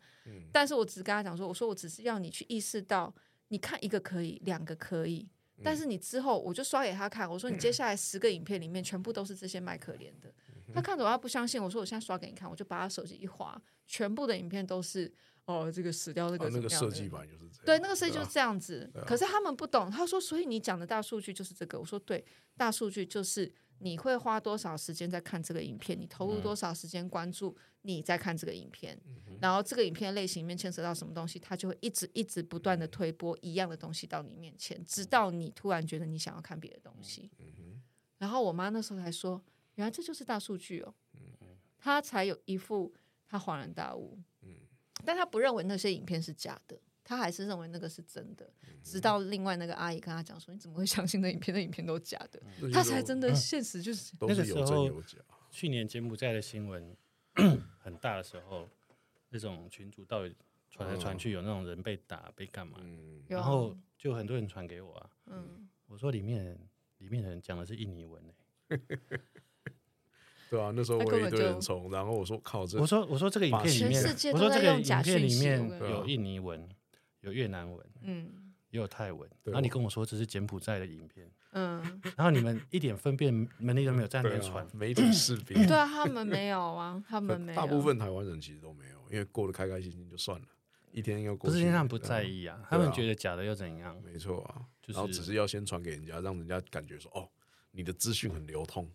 但是我只跟他讲说，我说我只是要你去意识到，你看一个可以，两个可以，但是你之后我就刷给他看，我说你接下来十个影片里面全部都是这些卖可怜的。他看着我，他不相信。我说：“我现在刷给你看。”我就把他手机一划，全部的影片都是哦，这个死掉那个、啊、那个设计版就是这样。对，那个设计就是这样子。啊、可是他们不懂。他说：“所以你讲的大数据就是这个。”我说：“对，大数据就是你会花多少时间在看这个影片，你投入多少时间关注你在看这个影片，嗯、然后这个影片类型里面牵扯到什么东西，他就会一直一直不断的推播一样的东西到你面前，直到你突然觉得你想要看别的东西。然后我妈那时候才说：“原来这就是大数据哦。”她才有一副她恍然大悟，嗯，但她不认为那些影片是假的，她还是认为那个是真的。直到另外那个阿姨跟她讲说：“你怎么会相信那影片？那影片都假的。”她才真的现实就是那个时候。去年柬埔寨的新闻 很大的时候，那种群主到底传来传去，有那种人被打被干嘛，然后就很多人传给我啊，嗯，我说里面里面的人讲的是印尼文 对啊，那时候我一堆人从，然后我说靠这，我说我说这个影片里面，我说这个影片里面有印尼文，有越南文，嗯，也有泰文。然后你跟我说这是柬埔寨的影片，嗯，然后你们一点分辨能力都没有，在那边传媒体视频，对啊，他们没有啊，他们没有。大部分台湾人其实都没有，因为过得开开心心就算了，一天又过。不是他们不在意啊，他们觉得假的又怎样？没错啊，然后只是要先传给人家，让人家感觉说哦，你的资讯很流通。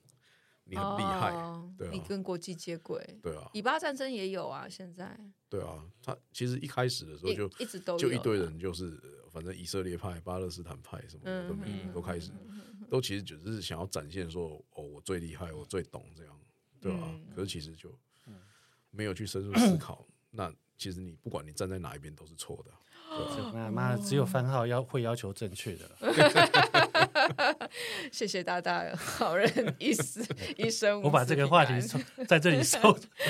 你很厉害，哦、对、啊、你跟国际接轨，对啊，以巴战争也有啊，现在，对啊，他其实一开始的时候就一,一直都就一堆人，就是反正以色列派、巴勒斯坦派什么的都没、嗯、都开始，嗯、都其实只是想要展现说，哦，我最厉害，我最懂这样，对吧、啊？嗯、可是其实就没有去深入思考，嗯、那其实你不管你站在哪一边都是错的。妈的，只有番号要会要求正确的。谢谢大大，好人 一死一生。我把这个话题在这里收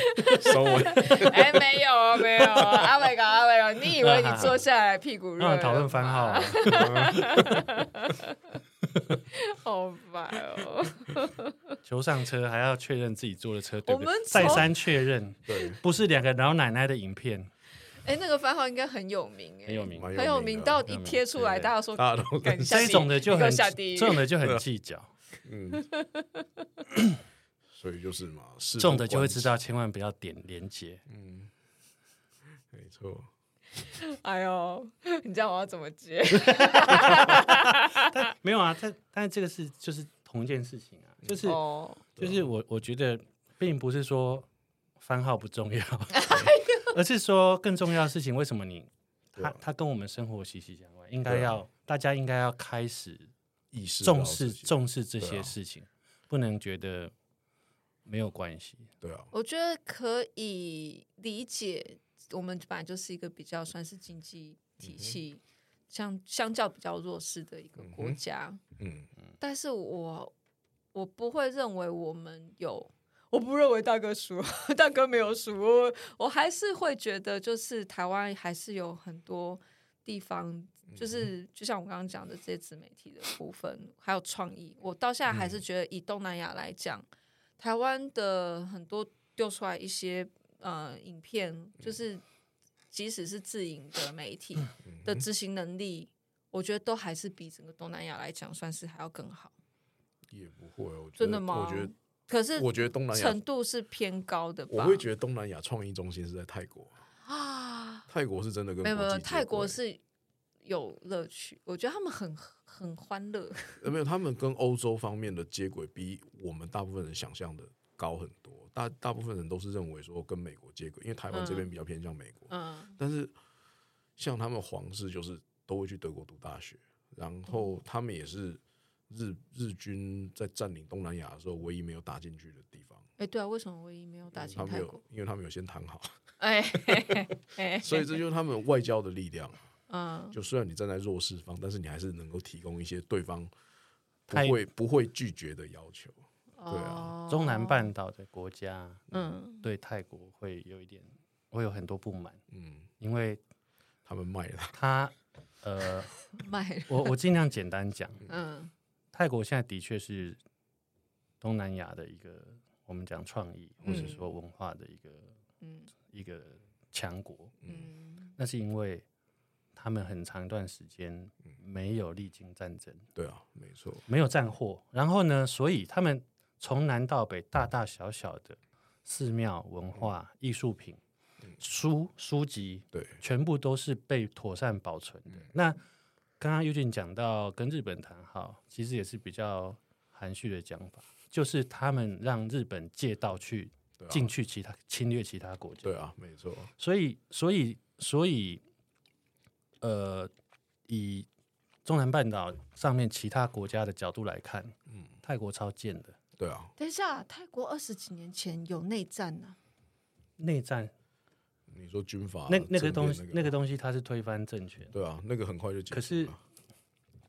收尾。哎，没有啊没有啊，阿伟哥阿伟哥，你以为你坐下来屁股热？讨论番号。好烦哦！求上车还要确认自己坐的车对不对？再三确认，对，不是两个老奶奶的影片。哎，那个番号应该很有名，很有名，很有名。到一贴出来，大家说，这种的就很，这种的就很计较。嗯，所以就是嘛，这种的就会知道，千万不要点连结。嗯，没错。哎呦，你知道我要怎么接？没有啊，但但是这个是就是同一件事情啊，就是就是我我觉得并不是说番号不重要。而是说更重要的事情，为什么你他他跟我们生活息息相关？应该要大家应该要开始意识重视重视这些事情，不能觉得没有关系。对啊，我觉得可以理解，我们本来就是一个比较算是经济体系相相较比较弱势的一个国家。嗯嗯，但是我我不会认为我们有。我不认为大哥输，大哥没有输，我我还是会觉得，就是台湾还是有很多地方，就是就像我刚刚讲的这些自媒体的部分，还有创意，我到现在还是觉得，以东南亚来讲，台湾的很多丢出来一些呃影片，就是即使是自营的媒体的执行能力，我觉得都还是比整个东南亚来讲，算是还要更好。也不会，我觉得真的吗？我觉得。可是我觉得东南亚程度是偏高的吧。我会觉得东南亚创意中心是在泰国啊，泰国是真的跟没有没有，泰国是有乐趣，我觉得他们很很欢乐。没有，他们跟欧洲方面的接轨比我们大部分人想象的高很多。大大部分人都是认为说跟美国接轨，因为台湾这边比较偏向美国。嗯，但是像他们皇室就是都会去德国读大学，然后他们也是。日日军在占领东南亚的时候，唯一没有打进去的地方。哎，对啊，为什么唯一没有打进去？他们有，因为他们有先谈好。哎，所以这就是他们外交的力量。嗯，就虽然你站在弱势方，但是你还是能够提供一些对方不会不会拒绝的要求。对啊。哦。中南半岛的国家嗯。对泰国会有一点，会有很多不满，嗯，因为他们卖了，他呃，卖了，我我尽量简单讲，嗯泰国现在的确是东南亚的一个我们讲创意或者说文化的一个、嗯。一个强国，嗯。那是因为他们很长一段时间没有历经战争，对啊，没错，没有战祸，然后呢，所以他们从南到北大大小小的寺庙、文化、艺术品、书书籍，对，全部都是被妥善保存的。那刚刚 Eugene 讲到跟日本谈好，其实也是比较含蓄的讲法，就是他们让日本借道去进去其他侵略其他国家。对啊，没错，所以，所以，所以，呃，以中南半岛上面其他国家的角度来看，嗯，泰国超贱的。对啊，等一下，泰国二十几年前有内战呢、内战，你说军阀那那个东西，那个东西它是推翻政权，对啊，那个很快就结束可是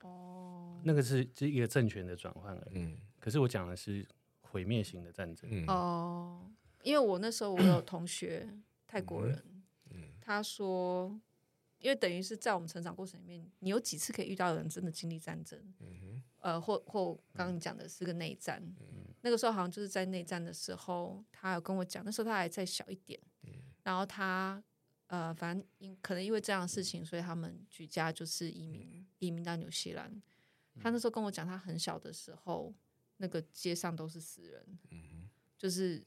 哦。那个是是一个政权的转换而已。嗯。可是我讲的是毁灭性的战争，嗯。哦，因为我那时候我有同学泰国人，嗯。他说，因为等于是在我们成长过程里面，你有几次可以遇到有人真的经历战争，嗯呃，或或刚刚你讲的是个内战，嗯。那个时候好像就是在内战的时候，他有跟我讲，那时候他还再小一点，嗯然后他呃，反正因可能因为这样的事情，所以他们举家就是移民移民到纽西兰。他那时候跟我讲，他很小的时候，那个街上都是死人，嗯就是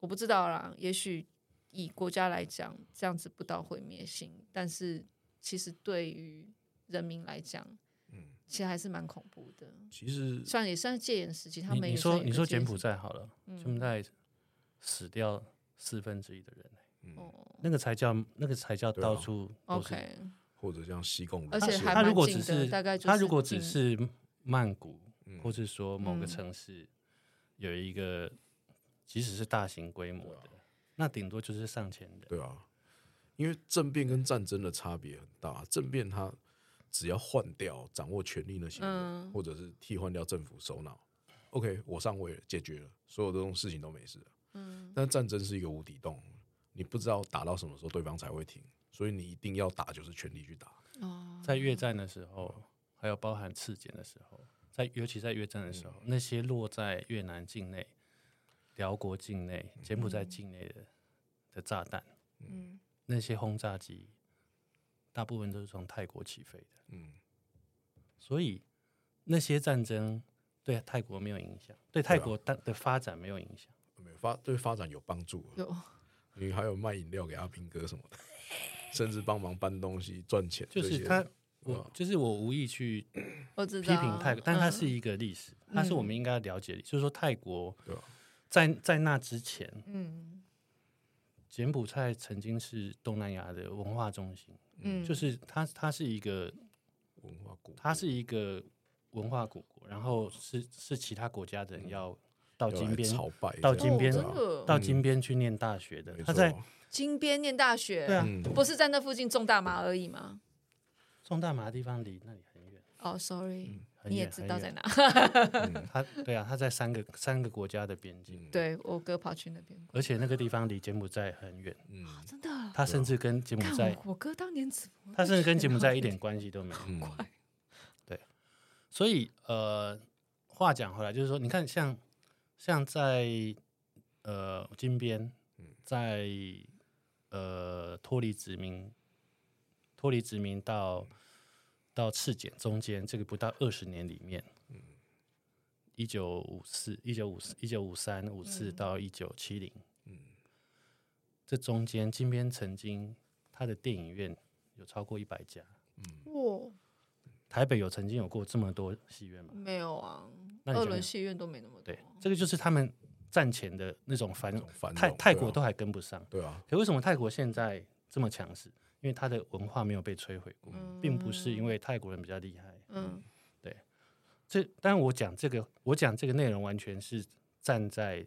我不知道啦，也许以国家来讲，这样子不到毁灭性，但是其实对于人民来讲，嗯，其实还是蛮恐怖的。其实虽然也算是戒严时期，他你你们也算有说你说柬埔寨好了，柬埔寨死掉四分之一的人，哦。那个才叫那个才叫对啊。到处都是。，OK，或者像西贡，而且还他如蛮近的果只是大概就是他如果只近是曼谷，嗯。或者说某个嗯城市有一个，即使是大型规模的，那顶多就是上千的。对啊，因为政变跟战争的差别很大，政变它只要换掉掌握权力那些人，嗯。或者是替换掉政府首脑，OK，我上位了，解决了，所有这种事情都没事了。嗯。但战争是一个无底洞，你不知道打到什么时候对方才会停，所以你一定要打，就是全力去打。哦，在越战的时候，还有包含刺检的时候，在尤其在越战的时候，那些落在越南境内、辽国境内、柬埔寨境内的的炸弹，嗯。那些轰炸机，大部分都是从泰国起飞的。嗯，所以那些战争对泰国没有影响，对泰国的的发展没有影响。没有发对发展有帮助，有你还有卖饮料给阿平哥什么的，甚至帮忙搬东西赚钱，就是他，我就是我无意去我知道。批评泰国，但它是嗯一个历史，它是我们应该了解的。就是说，泰国在在那之前，嗯。柬埔寨曾经是东南亚的文化中心，嗯，就是它它是一个文化古，它是一个文化古国，然后是是其他国家的人要到金边朝拜到金边到金边去念大学的没，他在金边念大学，对啊，嗯不是在那附近种大麻而已吗？种大麻的地方离那里很远。哦，sorry，你也知道在哪？他对啊，他在三个三个国家的边境，对我哥跑去那边，而且那个地方离柬埔寨很远，嗯真的。他甚至跟柬埔寨，我我哥当年只他甚至跟柬埔寨一点关系都没有。对所以呃，话讲回来，就是说，你看像像在呃金边，在呃脱离殖民，脱离殖民到到赤柬中间，这个不到二十年里面，一九五四、一九五四、一九五三、五四到一九七零，这中间金边曾经他的电影院有超过一百家，哇，台北有曾经有过这么多戏院吗？没有啊，二轮戏院都没那么多对。，这个就是他们战前的那种繁这种繁泰泰国都还跟不上。对啊，可为什么泰国现在这么强势？因为他的文化没有被摧毁过，并不是因为泰国人比较厉害。嗯对这当然我讲这个，我讲这个内容完全是站在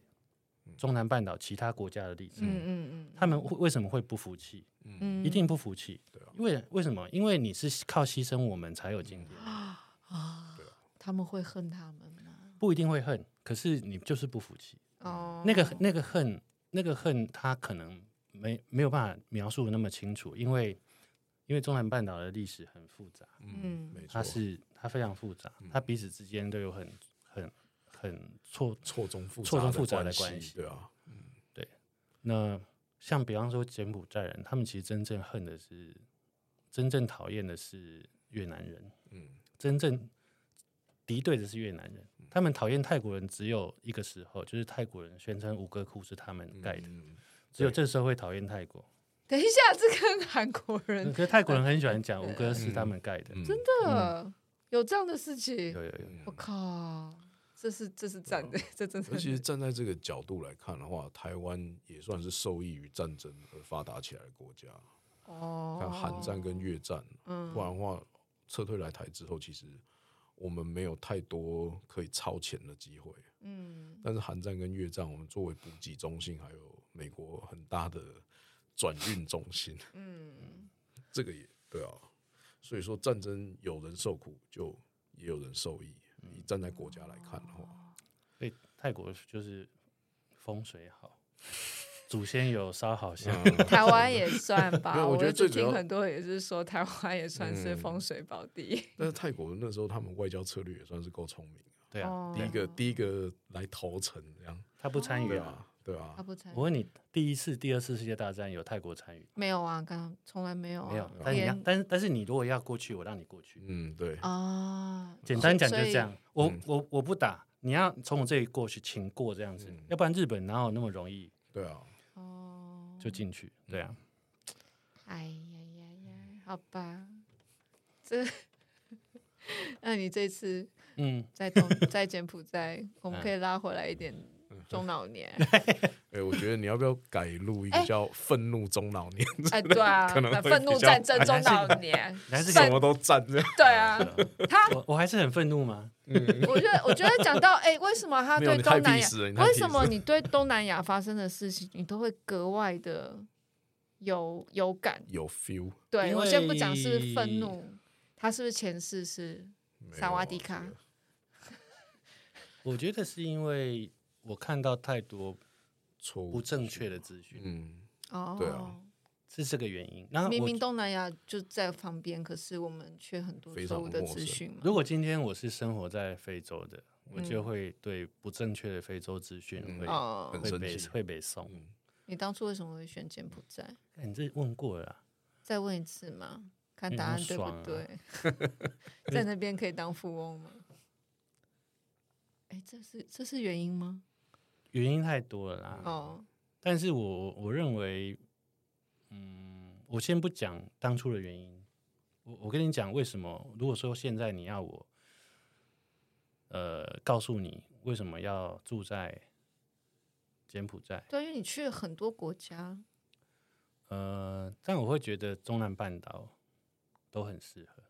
中南半岛其他国家的例子，嗯嗯嗯，他们为什么会不服气？嗯，一定不服气，对啊，因为为什么？因为你是靠牺牲我们才有今天啊，啊他们会恨他们吗？不一定会恨，可是你就是不服气。哦，那个那个恨，那个恨，他可能没没有办法描述的那么清楚，因为因为中南半岛的历史很复杂，嗯，没错，它是它非常复杂，它彼此之间都有很很很错错综复错综复杂的的关系，对啊，嗯对，那。像比方说柬埔寨人，他们其实真正恨的是，真正讨厌的是越南人，嗯，真正敌对的是越南人。他们讨厌泰国人只有一个时候，就是泰国人宣称五哥窟是他们盖的，嗯、只有这时候会讨厌泰国。等一下，这跟韩国人，可是泰国人很喜欢讲五哥是他们盖的，嗯、真的、嗯、有这样的事情？有有有，我靠！这是这是站的，这真的。而其实站在这个角度来看的话，台湾也算是受益于战争而发达起来的国家。哦，看韩战跟越战，嗯，不然的话撤退来台之后，其实我们没有太多可以超前的机会。嗯，但是韩战跟越战，我们作为补给中心，还有美国很大的转运中心。嗯，这个也对啊。所以说，战争有人受苦，就也有人受益。你站在国家来看的话，所以泰国就是风水好，祖先有烧好香。台湾也算吧，我觉得最近很多也是说台湾也算是风水宝地。但是泰国那时候他们外交策略也算是够聪明。对啊，第一个第一个来投诚这样，他不参与啊，对啊，他不参与。我问你，第一次、第二次世界大战有泰国参与？没有啊，刚刚从来没有。没有，但是但是但是你如果要过去，我让你过去。嗯，对啊，简单讲就是这样。我我我不打，你要从我这里过去，请过这样子，要不然日本哪有那么容易？对啊，哦，就进去，对啊。哎呀呀呀，好吧，这，那你这次。嗯，在东 在柬埔寨，我们可以拉回来一点中老年。哎，我觉得你要不要改录一个叫“愤怒中老年”？哎，对啊，可能愤怒战争中老年，你还是什么都战这样？对啊，他我我还是很愤怒吗？嗯，我觉得我觉得讲到哎，为什么他对东南亚？为什么你对东南亚发生的事情，你都会格外的有有感有 feel？对，我先不讲是愤怒，他是不是前世是萨瓦迪卡？我觉得是因为我看到太多错不正确的资讯，嗯，哦，对啊，是这个原因。那明明东南亚就在旁边，可是我们却很多错误的资讯。如果今天我是生活在非洲的，我就会对不正确的非洲资讯会会被会被送。你当初为什么会选柬埔寨？你这问过了，再问一次嘛，看答案对不对？在那边可以当富翁吗？哎，这是这是原因吗？原因太多了啦。哦，但是我我认为，嗯，我先不讲当初的原因，我我跟你讲为什么。如果说现在你要我，呃，告诉你为什么要住在柬埔寨？对，因为你去了很多国家。呃，但我会觉得中南半岛都很适合，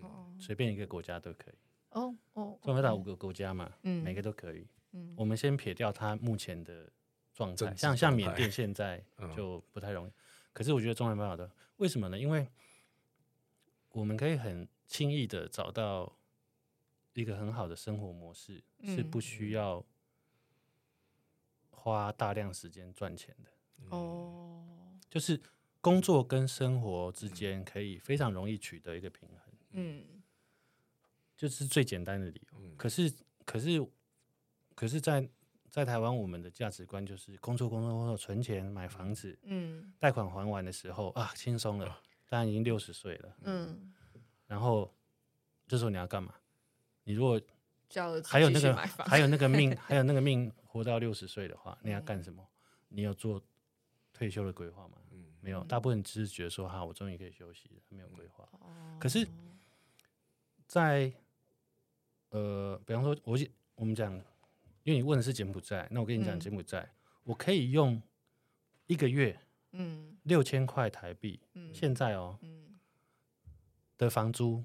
哦，随便一个国家都可以。哦哦，中南半岛五个国家嘛，嗯，每个都可以。嗯，我们先撇掉它目前的状态，像像缅甸现在就不太容易。可是我觉得中南半岛的为什么呢？因为我们可以很轻易的找到一个很好的生活模式，是不需要花大量时间赚钱的。哦，就是工作跟生活之间可以非常容易取得一个平衡。嗯。就是最简单的理由。可是，可是，可是在在台湾，我们的价值观就是工作，工作，工作，存钱买房子，嗯，贷款还完的时候啊，轻松了。当然已经六十岁了，嗯，然后这时候你要干嘛？你如果还有那个还有那个命 还有那个命活到六十岁的话，你要干什么？你有做退休的规划吗？嗯，没有。大部分只是觉得说哈，我终于可以休息了，没有规划。可是，在呃，比方说我，我我们讲，因为你问的是柬埔寨，那我跟你讲柬埔寨，嗯、我可以用一个月，嗯，六千块台币，嗯，现在哦，嗯，的房租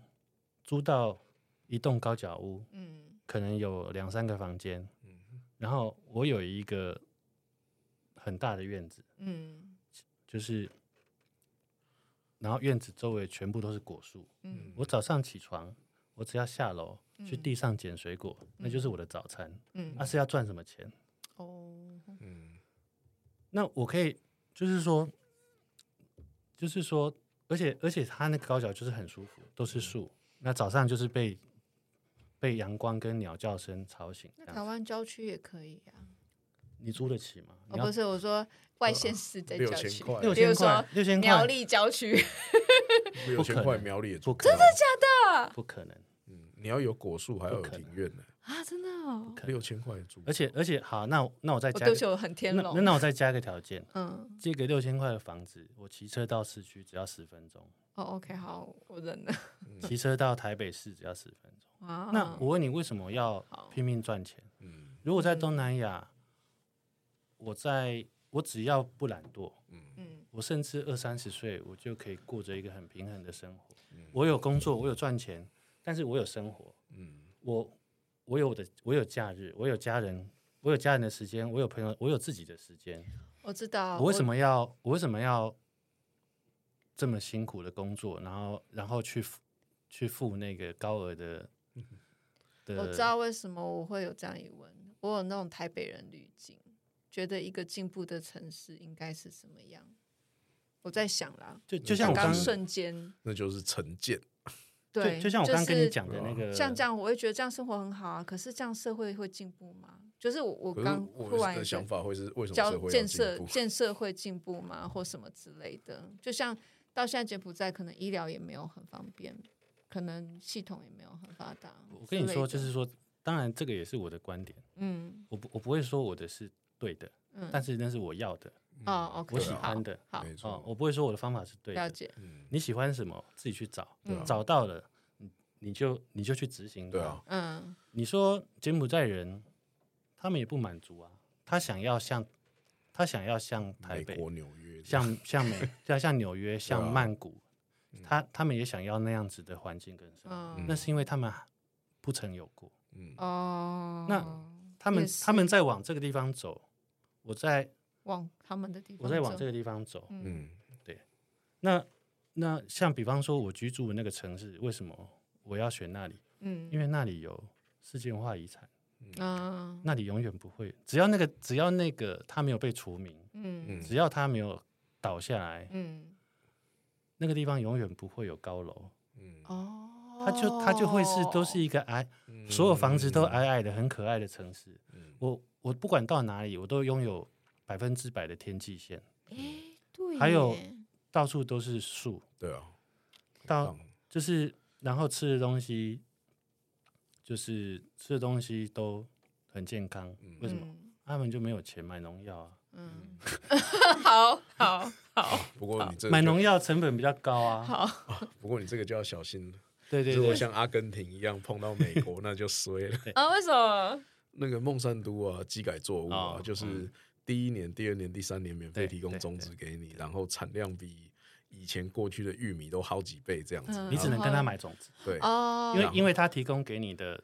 租到一栋高脚屋，嗯，可能有两三个房间，嗯，然后我有一个很大的院子，嗯。就是，然后院子周围全部都是果树。嗯。我早上起床，我只要下楼去地上捡水果，那就是我的早餐。嗯那、是要赚什么钱？哦，嗯那我可以，就是说，就是说，而且而且他那个高脚就是很舒服，都是树。那早上就是被被阳光跟鸟叫声吵醒。那台湾郊区也可以呀。你租得起吗？哦，不是，我说外县市在六郊区，千块六比如千块说，六千块苗栗郊区，六千块苗栗也不可能，真的假的？不可能。嗯，你要有果树，还要有庭院。呢，啊，真的哦。可能。六千块租，而且而且好，那我那我再加个我对不起，我很天那那。那我再加一个条件，嗯，这个六千块的房子，我骑车到市区只要十分钟，哦，OK，好，我忍了。骑车到台北市只要十分钟。啊，那我问你，为什么要拼命赚钱？嗯。如果在东南亚，我在我只要不懒惰，嗯我甚至二三十岁，我就可以过着一个很平衡的生活。我有工作，我有赚钱，但是我有生活，嗯我我有我的，我有假日，我有家人，我有家人的时间，我有朋友，我有自己的时间。我知道。我为什么要我为什么要这么辛苦的工作，然后然后去付去付那个高额的的？我知道为什么我会有这样一问。我有那种台北人滤镜，觉得一个进步的城市应该是什么样。我在想啦，就就像我刚刚瞬间，那就是成见，对，就就像我刚刚跟你讲的那个，像这样，我会觉得这样生活很好啊。可是这样社会会进步吗？就是我我刚突然的想法会是为什么教社会建进步？设建设会进步吗？或什么之类的？就像到现在柬埔寨，可能医疗也没有很方便，可能系统也没有很发达。我跟你说，就是说，当然这个也是我的观点，嗯我不我不会说我的是对的，嗯，但是那是我要的，哦，OK，我喜好欢的，好没错。哦，我不会说我的方法是对的，了解，嗯，你喜欢什么自己去找，找到了，你你就你就去执行它。对啊，嗯。你说柬埔寨人，他们也不满足啊，他想要像他想要像台北，美国纽约，像像美像像纽约，像啊。曼谷，他他们也想要那样子的环境跟生活，嗯那是因为他们不曾有过，嗯。哦，那他们他们在往这个地方走，我在往他们的地方，我在往这个地方走，嗯。对。那那像比方说，我居住的那个城市，为什么我要选那里？嗯。因为那里有世界文化遗产，嗯。那里永远不会，只要那个只要那个它没有被除名，嗯嗯。只要它没有倒下来，嗯。那个地方永远不会有高楼，嗯。哦，它就它就会是都是一个矮，嗯。所有房子都矮矮的，很可爱的城市。嗯我我不管到哪里，我都拥有百分之百的天际线，哎，对，还有到处都是树，对啊，到就是然后吃的东西，就是吃的东西都很健康。为什么？嗯他们就没有钱买农药啊？嗯，好好好 不过你这买农药成本比较高啊。好 不过你这个就要小心了。对对对，如果像阿根廷一样碰到美国，那就衰了。啊，为什么？那个孟山都啊，机改作物啊，哦就是第一年、第二年、第三年免费提供种子给你，然后产量比以前过去的玉米都好几倍这样子。嗯你只能跟他买种子，对，哦，因为因为他提供给你的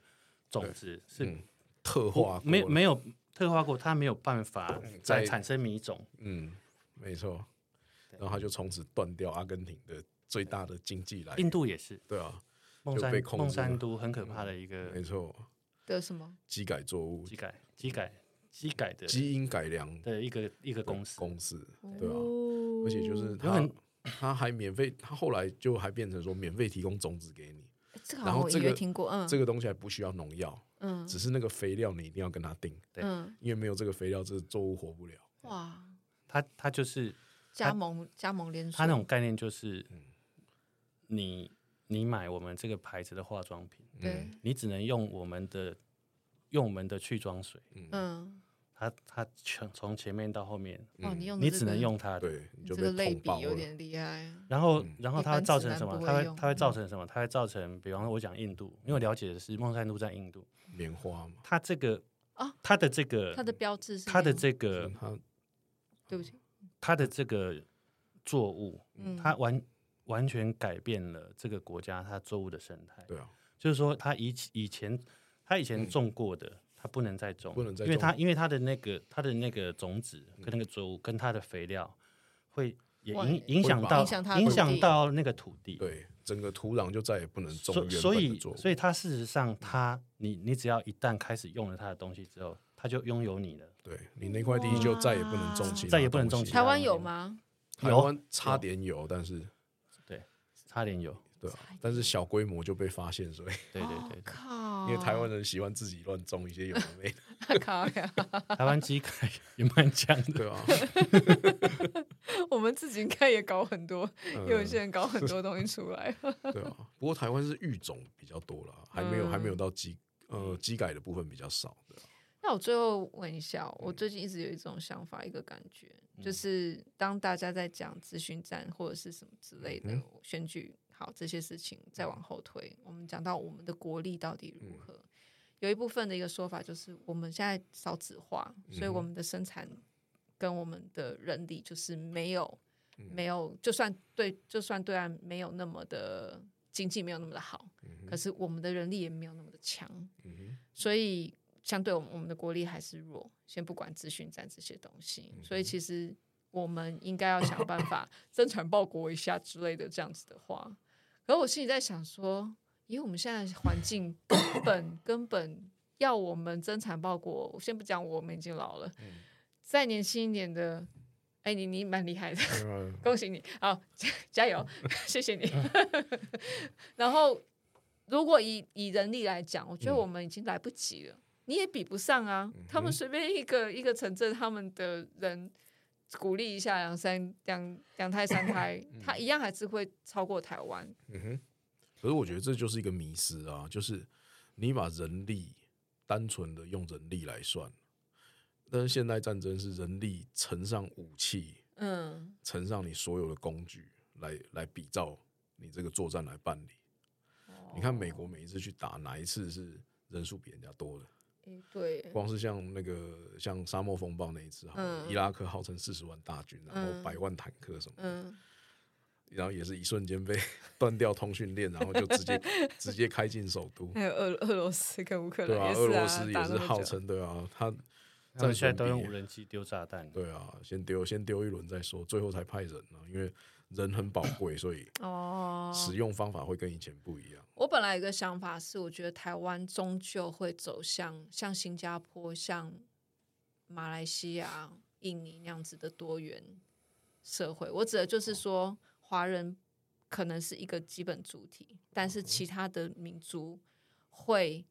种子是嗯特不化过的没没有特化过，他没有办法再在产生米种。嗯，没错。然后他就从此断掉阿根廷的最大的经济来源。印度也是，对啊，孟山就被控制孟山了都很可怕的一个没错，的什么？机改作物、机改机改机改的基因改良。的一个一个公司。公司，对啊，哦而且就是他他还免费，他后来就还变成说免费提供种子给你，哎这个好像我然后这个听过，嗯，这个东西还不需要农药，嗯。只是那个肥料你一定要跟他订，对。嗯，因为没有这个肥料，这个作物活不了。哇，他他就是加盟加盟连锁，他那种概念，就是嗯。你你买我们这个牌子的化妆品，对，你只能用我们的用我们的去妆水，嗯，它它从从前面到后面，哦，你用你只能用它的。对，你就这个类被捅爆了。比有点厉害，然后嗯。然后它会造成什么？它会它会造成什么？它会造成，比方说我讲印度，因为我了解的是孟山都在印度，棉花嘛，它这个啊它的这个它的标志是它的这个对不起，它的这个作物，嗯，它完完全改变了这个国家它作物的生态。对啊，就是说，它以以前它以前种过的，它不能再种，不能再种，因为它因为它的那个它的那个种子跟那个作物跟它的肥料会也影影响到影响到那个土地，对，整个土壤就再也不能种。所以所以它事实上它你你只要一旦开始用了它的东西之后，它就拥有你了。对，你那块地就再也不能种起，再也不能种起。台湾有吗？台湾差点有，但是对，差点有。对啊，但是小规模就被发现，所以。对对对，靠，因为台湾人喜欢自己乱种一些有的没的，靠呀，台湾机改也蛮强的，对啊，我们自己应该也搞很多，有些人搞很多东西出来，对啊，不过台湾是育种比较多了，还没有还没有到机呃机改的部分比较少，对啊。那我最后问一下，我最近一直有一种想法，一个感觉，就是当大家在讲咨询站或者是什么之类的选举。好，这些事情再往后推，我们讲到我们的国力到底如何？有一部分的一个说法就是，我们现在少子化，所以我们的生产跟我们的人力就是没有没有，就算对就算对岸没有那么的经济没有那么的好，可是我们的人力也没有那么的强，所以相对我们我们的国力还是弱。先不管资讯战这些东西，所以其实我们应该要想办法 增产报国一下之类的这样子的话。然后我心里在想说，因为我们现在环境根本 根本要我们增产报国，我先不讲我们已经老了，嗯、再年轻一点的，哎，你你蛮厉害的，嗯、恭喜你，好加，加油，谢谢你。然后，如果以以人力来讲，我觉得我们已经来不及了，嗯、你也比不上啊。嗯、他们随便一个一个城镇，他们的人。鼓励一下两三两两胎三胎，他一样还是会超过台湾。嗯哼，可是我觉得这就是一个迷失啊，就是你把人力单纯的用人力来算，但是现代战争是人力乘上武器，嗯，乘上你所有的工具来来比照你这个作战来办理。哦，你看美国每一次去打，哪一次是人数比人家多的？对，光是像那个像沙漠风暴那一次，伊拉克号称四十万大军，然后百万坦克什么的，然后也是一瞬间被 断掉通讯链，然后就直接 直接开进首都。还有俄俄罗斯跟乌克兰，对啊，俄罗斯也是号称对啊，他现在都用无人机丢炸弹，对啊，先丢先丢一轮再说，最后才派人呢，因为。人很宝贵，所以哦，使用方法会跟以前不一样。我本来有个想法是，我觉得台湾终究会走向像新加坡、像马来西亚、印尼那样子的多元社会。我指的就是说，华人可能是一个基本主体，但是其他的民族会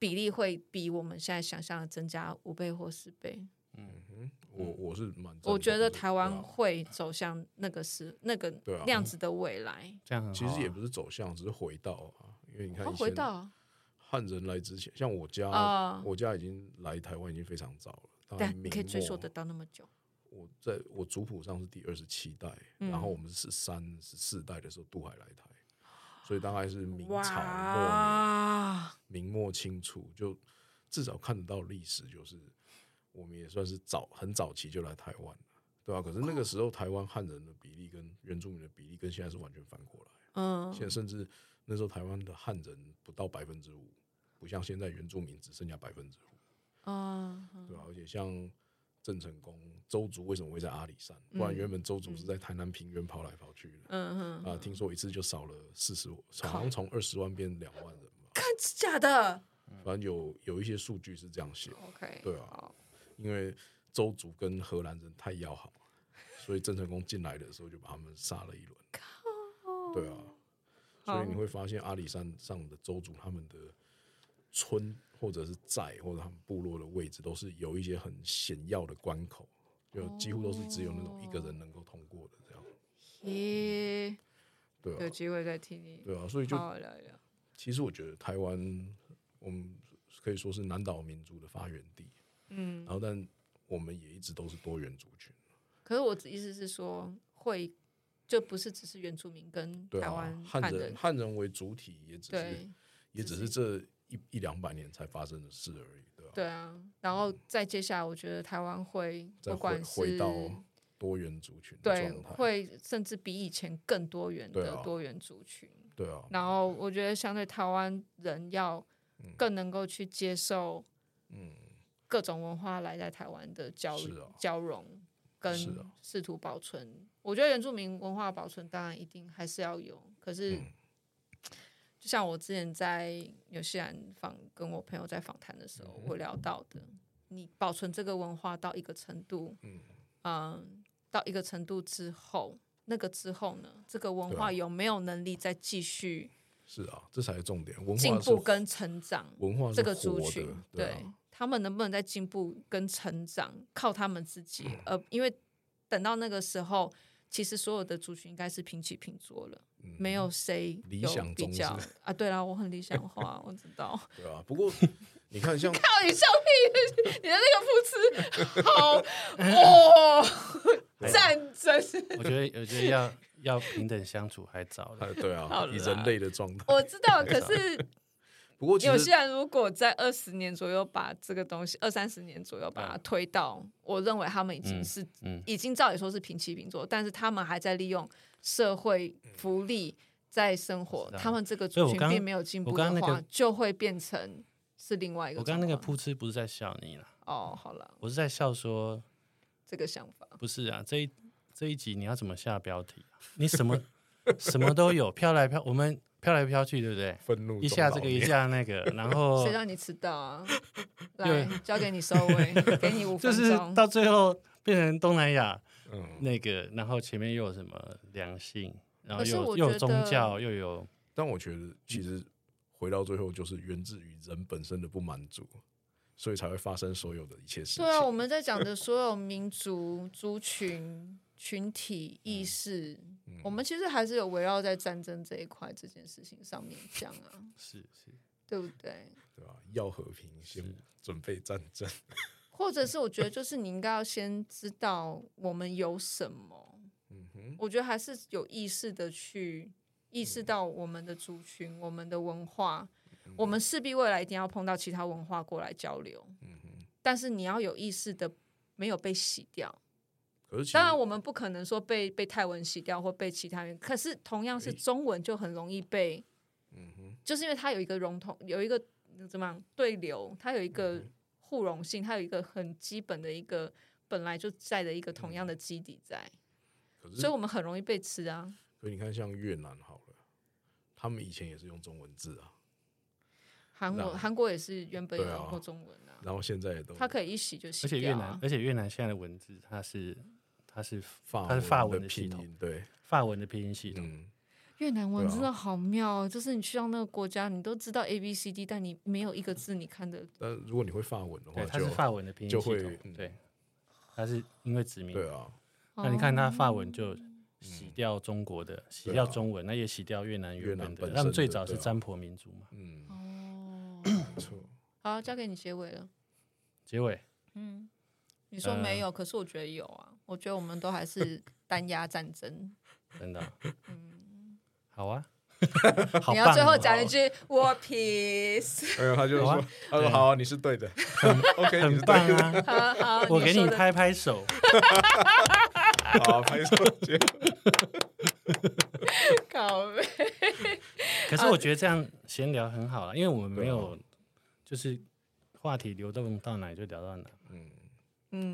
比例会比我们现在想象的增加五倍或十倍。嗯哼，我我是蛮，我觉得台湾会走向那个是那个那样子的未来。这样其实也不是走向，只是回到啊，因为你看，回到汉人来之前，像我家，我家已经来台湾已经非常早了。对，可以追溯得到那么久。我在我族谱上是第二十七代，然后我们是十三、十四代的时候渡海来台，所以大概是明朝末年，明末清初，就至少看得到历史就是。我们也算是早很早期就来台湾了，对吧、啊？可是那个时候台湾汉人的比例跟原住民的比例跟现在是完全反过来。嗯，现在甚至那时候台湾的汉人不到百分之五，不像现在原住民只剩下百分之五。嗯，对吧、啊？而且像郑成功周族为什么会在阿里山？不然原本周族是在台南平原跑来跑去的。嗯嗯。啊，听说一次就少了四十，好像从二十万变两万人吧。看假的？反正有有一些数据是这样写。OK。对啊。因为周族跟荷兰人太要好，所以郑成功进来的时候就把他们杀了一轮。靠对啊，所以你会发现阿里山上的周族，他们的村或者是寨或者他们部落的位置，都是有一些很险要的关口，就几乎都是只有那种一个人能够通过的这样。嘿，对啊，有机会再听你。对啊，所以就聊一聊。其实我觉得台湾，我们可以说是南岛民族的发源地。嗯，然后但我们也一直都是多元族群。可是我的意思是说，会就不是只是原住民跟台湾汉人汉人为主体，也只是也只是这一一两百年才发生的事而已，对吧？对啊，然后再接下来，我觉得台湾会不管是回到多元族群，对，会甚至比以前更多元的多元族群，对啊。然后我觉得相对台湾人要更能够去接受。嗯，各种文化来在台湾的交、啊、交融跟试图保存。啊、我觉得原住民文化保存当然一定还是要有，可是。嗯就像我之前在纽西兰访跟我朋友在访谈的时候，我聊到的，你保存这个文化到一个程度，嗯，呃、到一个程度之后，那个之后呢，这个文化有没有能力再继续？是啊，这才是重点，文化进步跟成长，文化这个族群，对，对、啊、他们能不能再进步跟成长，靠他们自己，呃，因为等到那个时候。其实所有的族群应该是平起平坐了，嗯、没有谁有理想比较啊。对啦，我很理想化，我知道。对啊，不过你看像，像靠你笑屁，你的那个副词好哦，战争。我觉得，我觉得要要平等相处还早了。对啊，以人类的状态，我知道，可是。不过，有些人如果在二十年左右把这个东西，二三十年左右把它推到，我认为他们已经是，已经照理说是平起平坐，但是他们还在利用社会福利在生活，他们这个族群并没有进步的话，就会变成是另外一个。我刚刚那个噗嗤不是在笑你了，哦，好了，我是在笑说这个想法不是啊，这一这一集你要怎么下标题？你什么什么都有，飘来飘，我们。飘来飘去，对不对？愤怒，一下这个，一下那个，然后谁让你迟到啊？来，交给你收尾，给你五 分钟。就是到最后变成东南亚，嗯，那个，然后前面又有什么良性，然后又又有宗教，又有。但我觉得，其实回到最后，就是源自于人本身的不满足，所以才会发生所有的一切事情。对啊，我们在讲的所有民族族群。群体意识，我们其实还是有围绕在战争这一块这件事情上面讲啊，是是，对不对？对吧？要和平，先准备战争，或者是我觉得，就是你应该要先知道我们有什么。嗯哼，我觉得还是有意识的去意识到我们的族群、我们的文化，嗯、我们势必未来一定要碰到其他文化过来交流。嗯哼，但是你要有意识的，没有被洗掉。当然，我们不可能说被被泰文洗掉或被其他人，可是同样是中文就很容易被，嗯哼，就是因为它有一个融通，有一个怎么样对流，它有一个互融性，它有一个很基本的一个本来就在的一个同样的基底在，所以我们很容易被吃啊。所以你看，像越南好了，他们以前也是用中文字啊，韩国韩国也是原本有用过中文啊，然后现在也都，它可以一洗就洗，而且越南，而且越南现在的文字它是。它是法，它是法文的系统，对，法文的拼音系统。嗯，越南文真的好妙，就是你去到那个国家，你都知道 A B C D，但你没有一个字你看得。但如果你会法文的话，对它是法文的拼音系统，对，它是因为殖民。对啊，那你看它法文就洗掉中国的，洗掉中文，那也洗掉越南原本的。他们最早是占婆民族嘛。嗯，哦，没错。好，交给你结尾了。结尾，嗯。你说没有，可是我觉得有啊。我觉得我们都还是单压战争，真的。嗯，好啊。你要最后讲一句 “War Peace”。没有，他就说：“他说好，你是对的。”OK，很棒啊。好好，我给你拍拍手。好，拍手。靠北。可是我觉得这样闲聊很好啊，因为我们没有，就是话题流动到哪就聊到哪。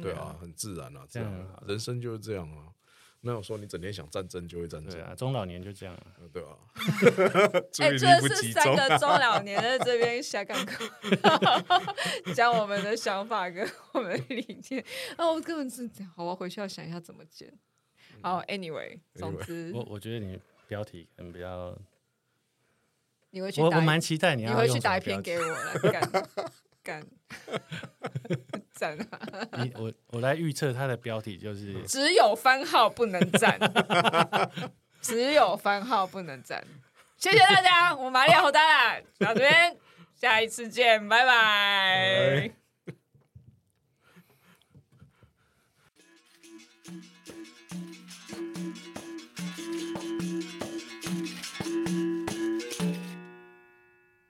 对啊，很自然啊，这样，人生就是这样啊。没有说你整天想战争就会战争，对啊，中老年就这样啊，对啊。哎，这是三个中。老年在这边瞎讲，讲我们的想法跟我们的理念。啊，我根本是好，我回去要想一下怎么剪。好，Anyway，总之，我我觉得你标题可能比较，你会去，我我蛮期待你要，你会去打一篇给我来干，赞啊！你我我来预测它的标题就是只有番号不能赞，只有番号不能赞。谢谢大家，我玛利亚侯丹到这边，下一次见，拜拜。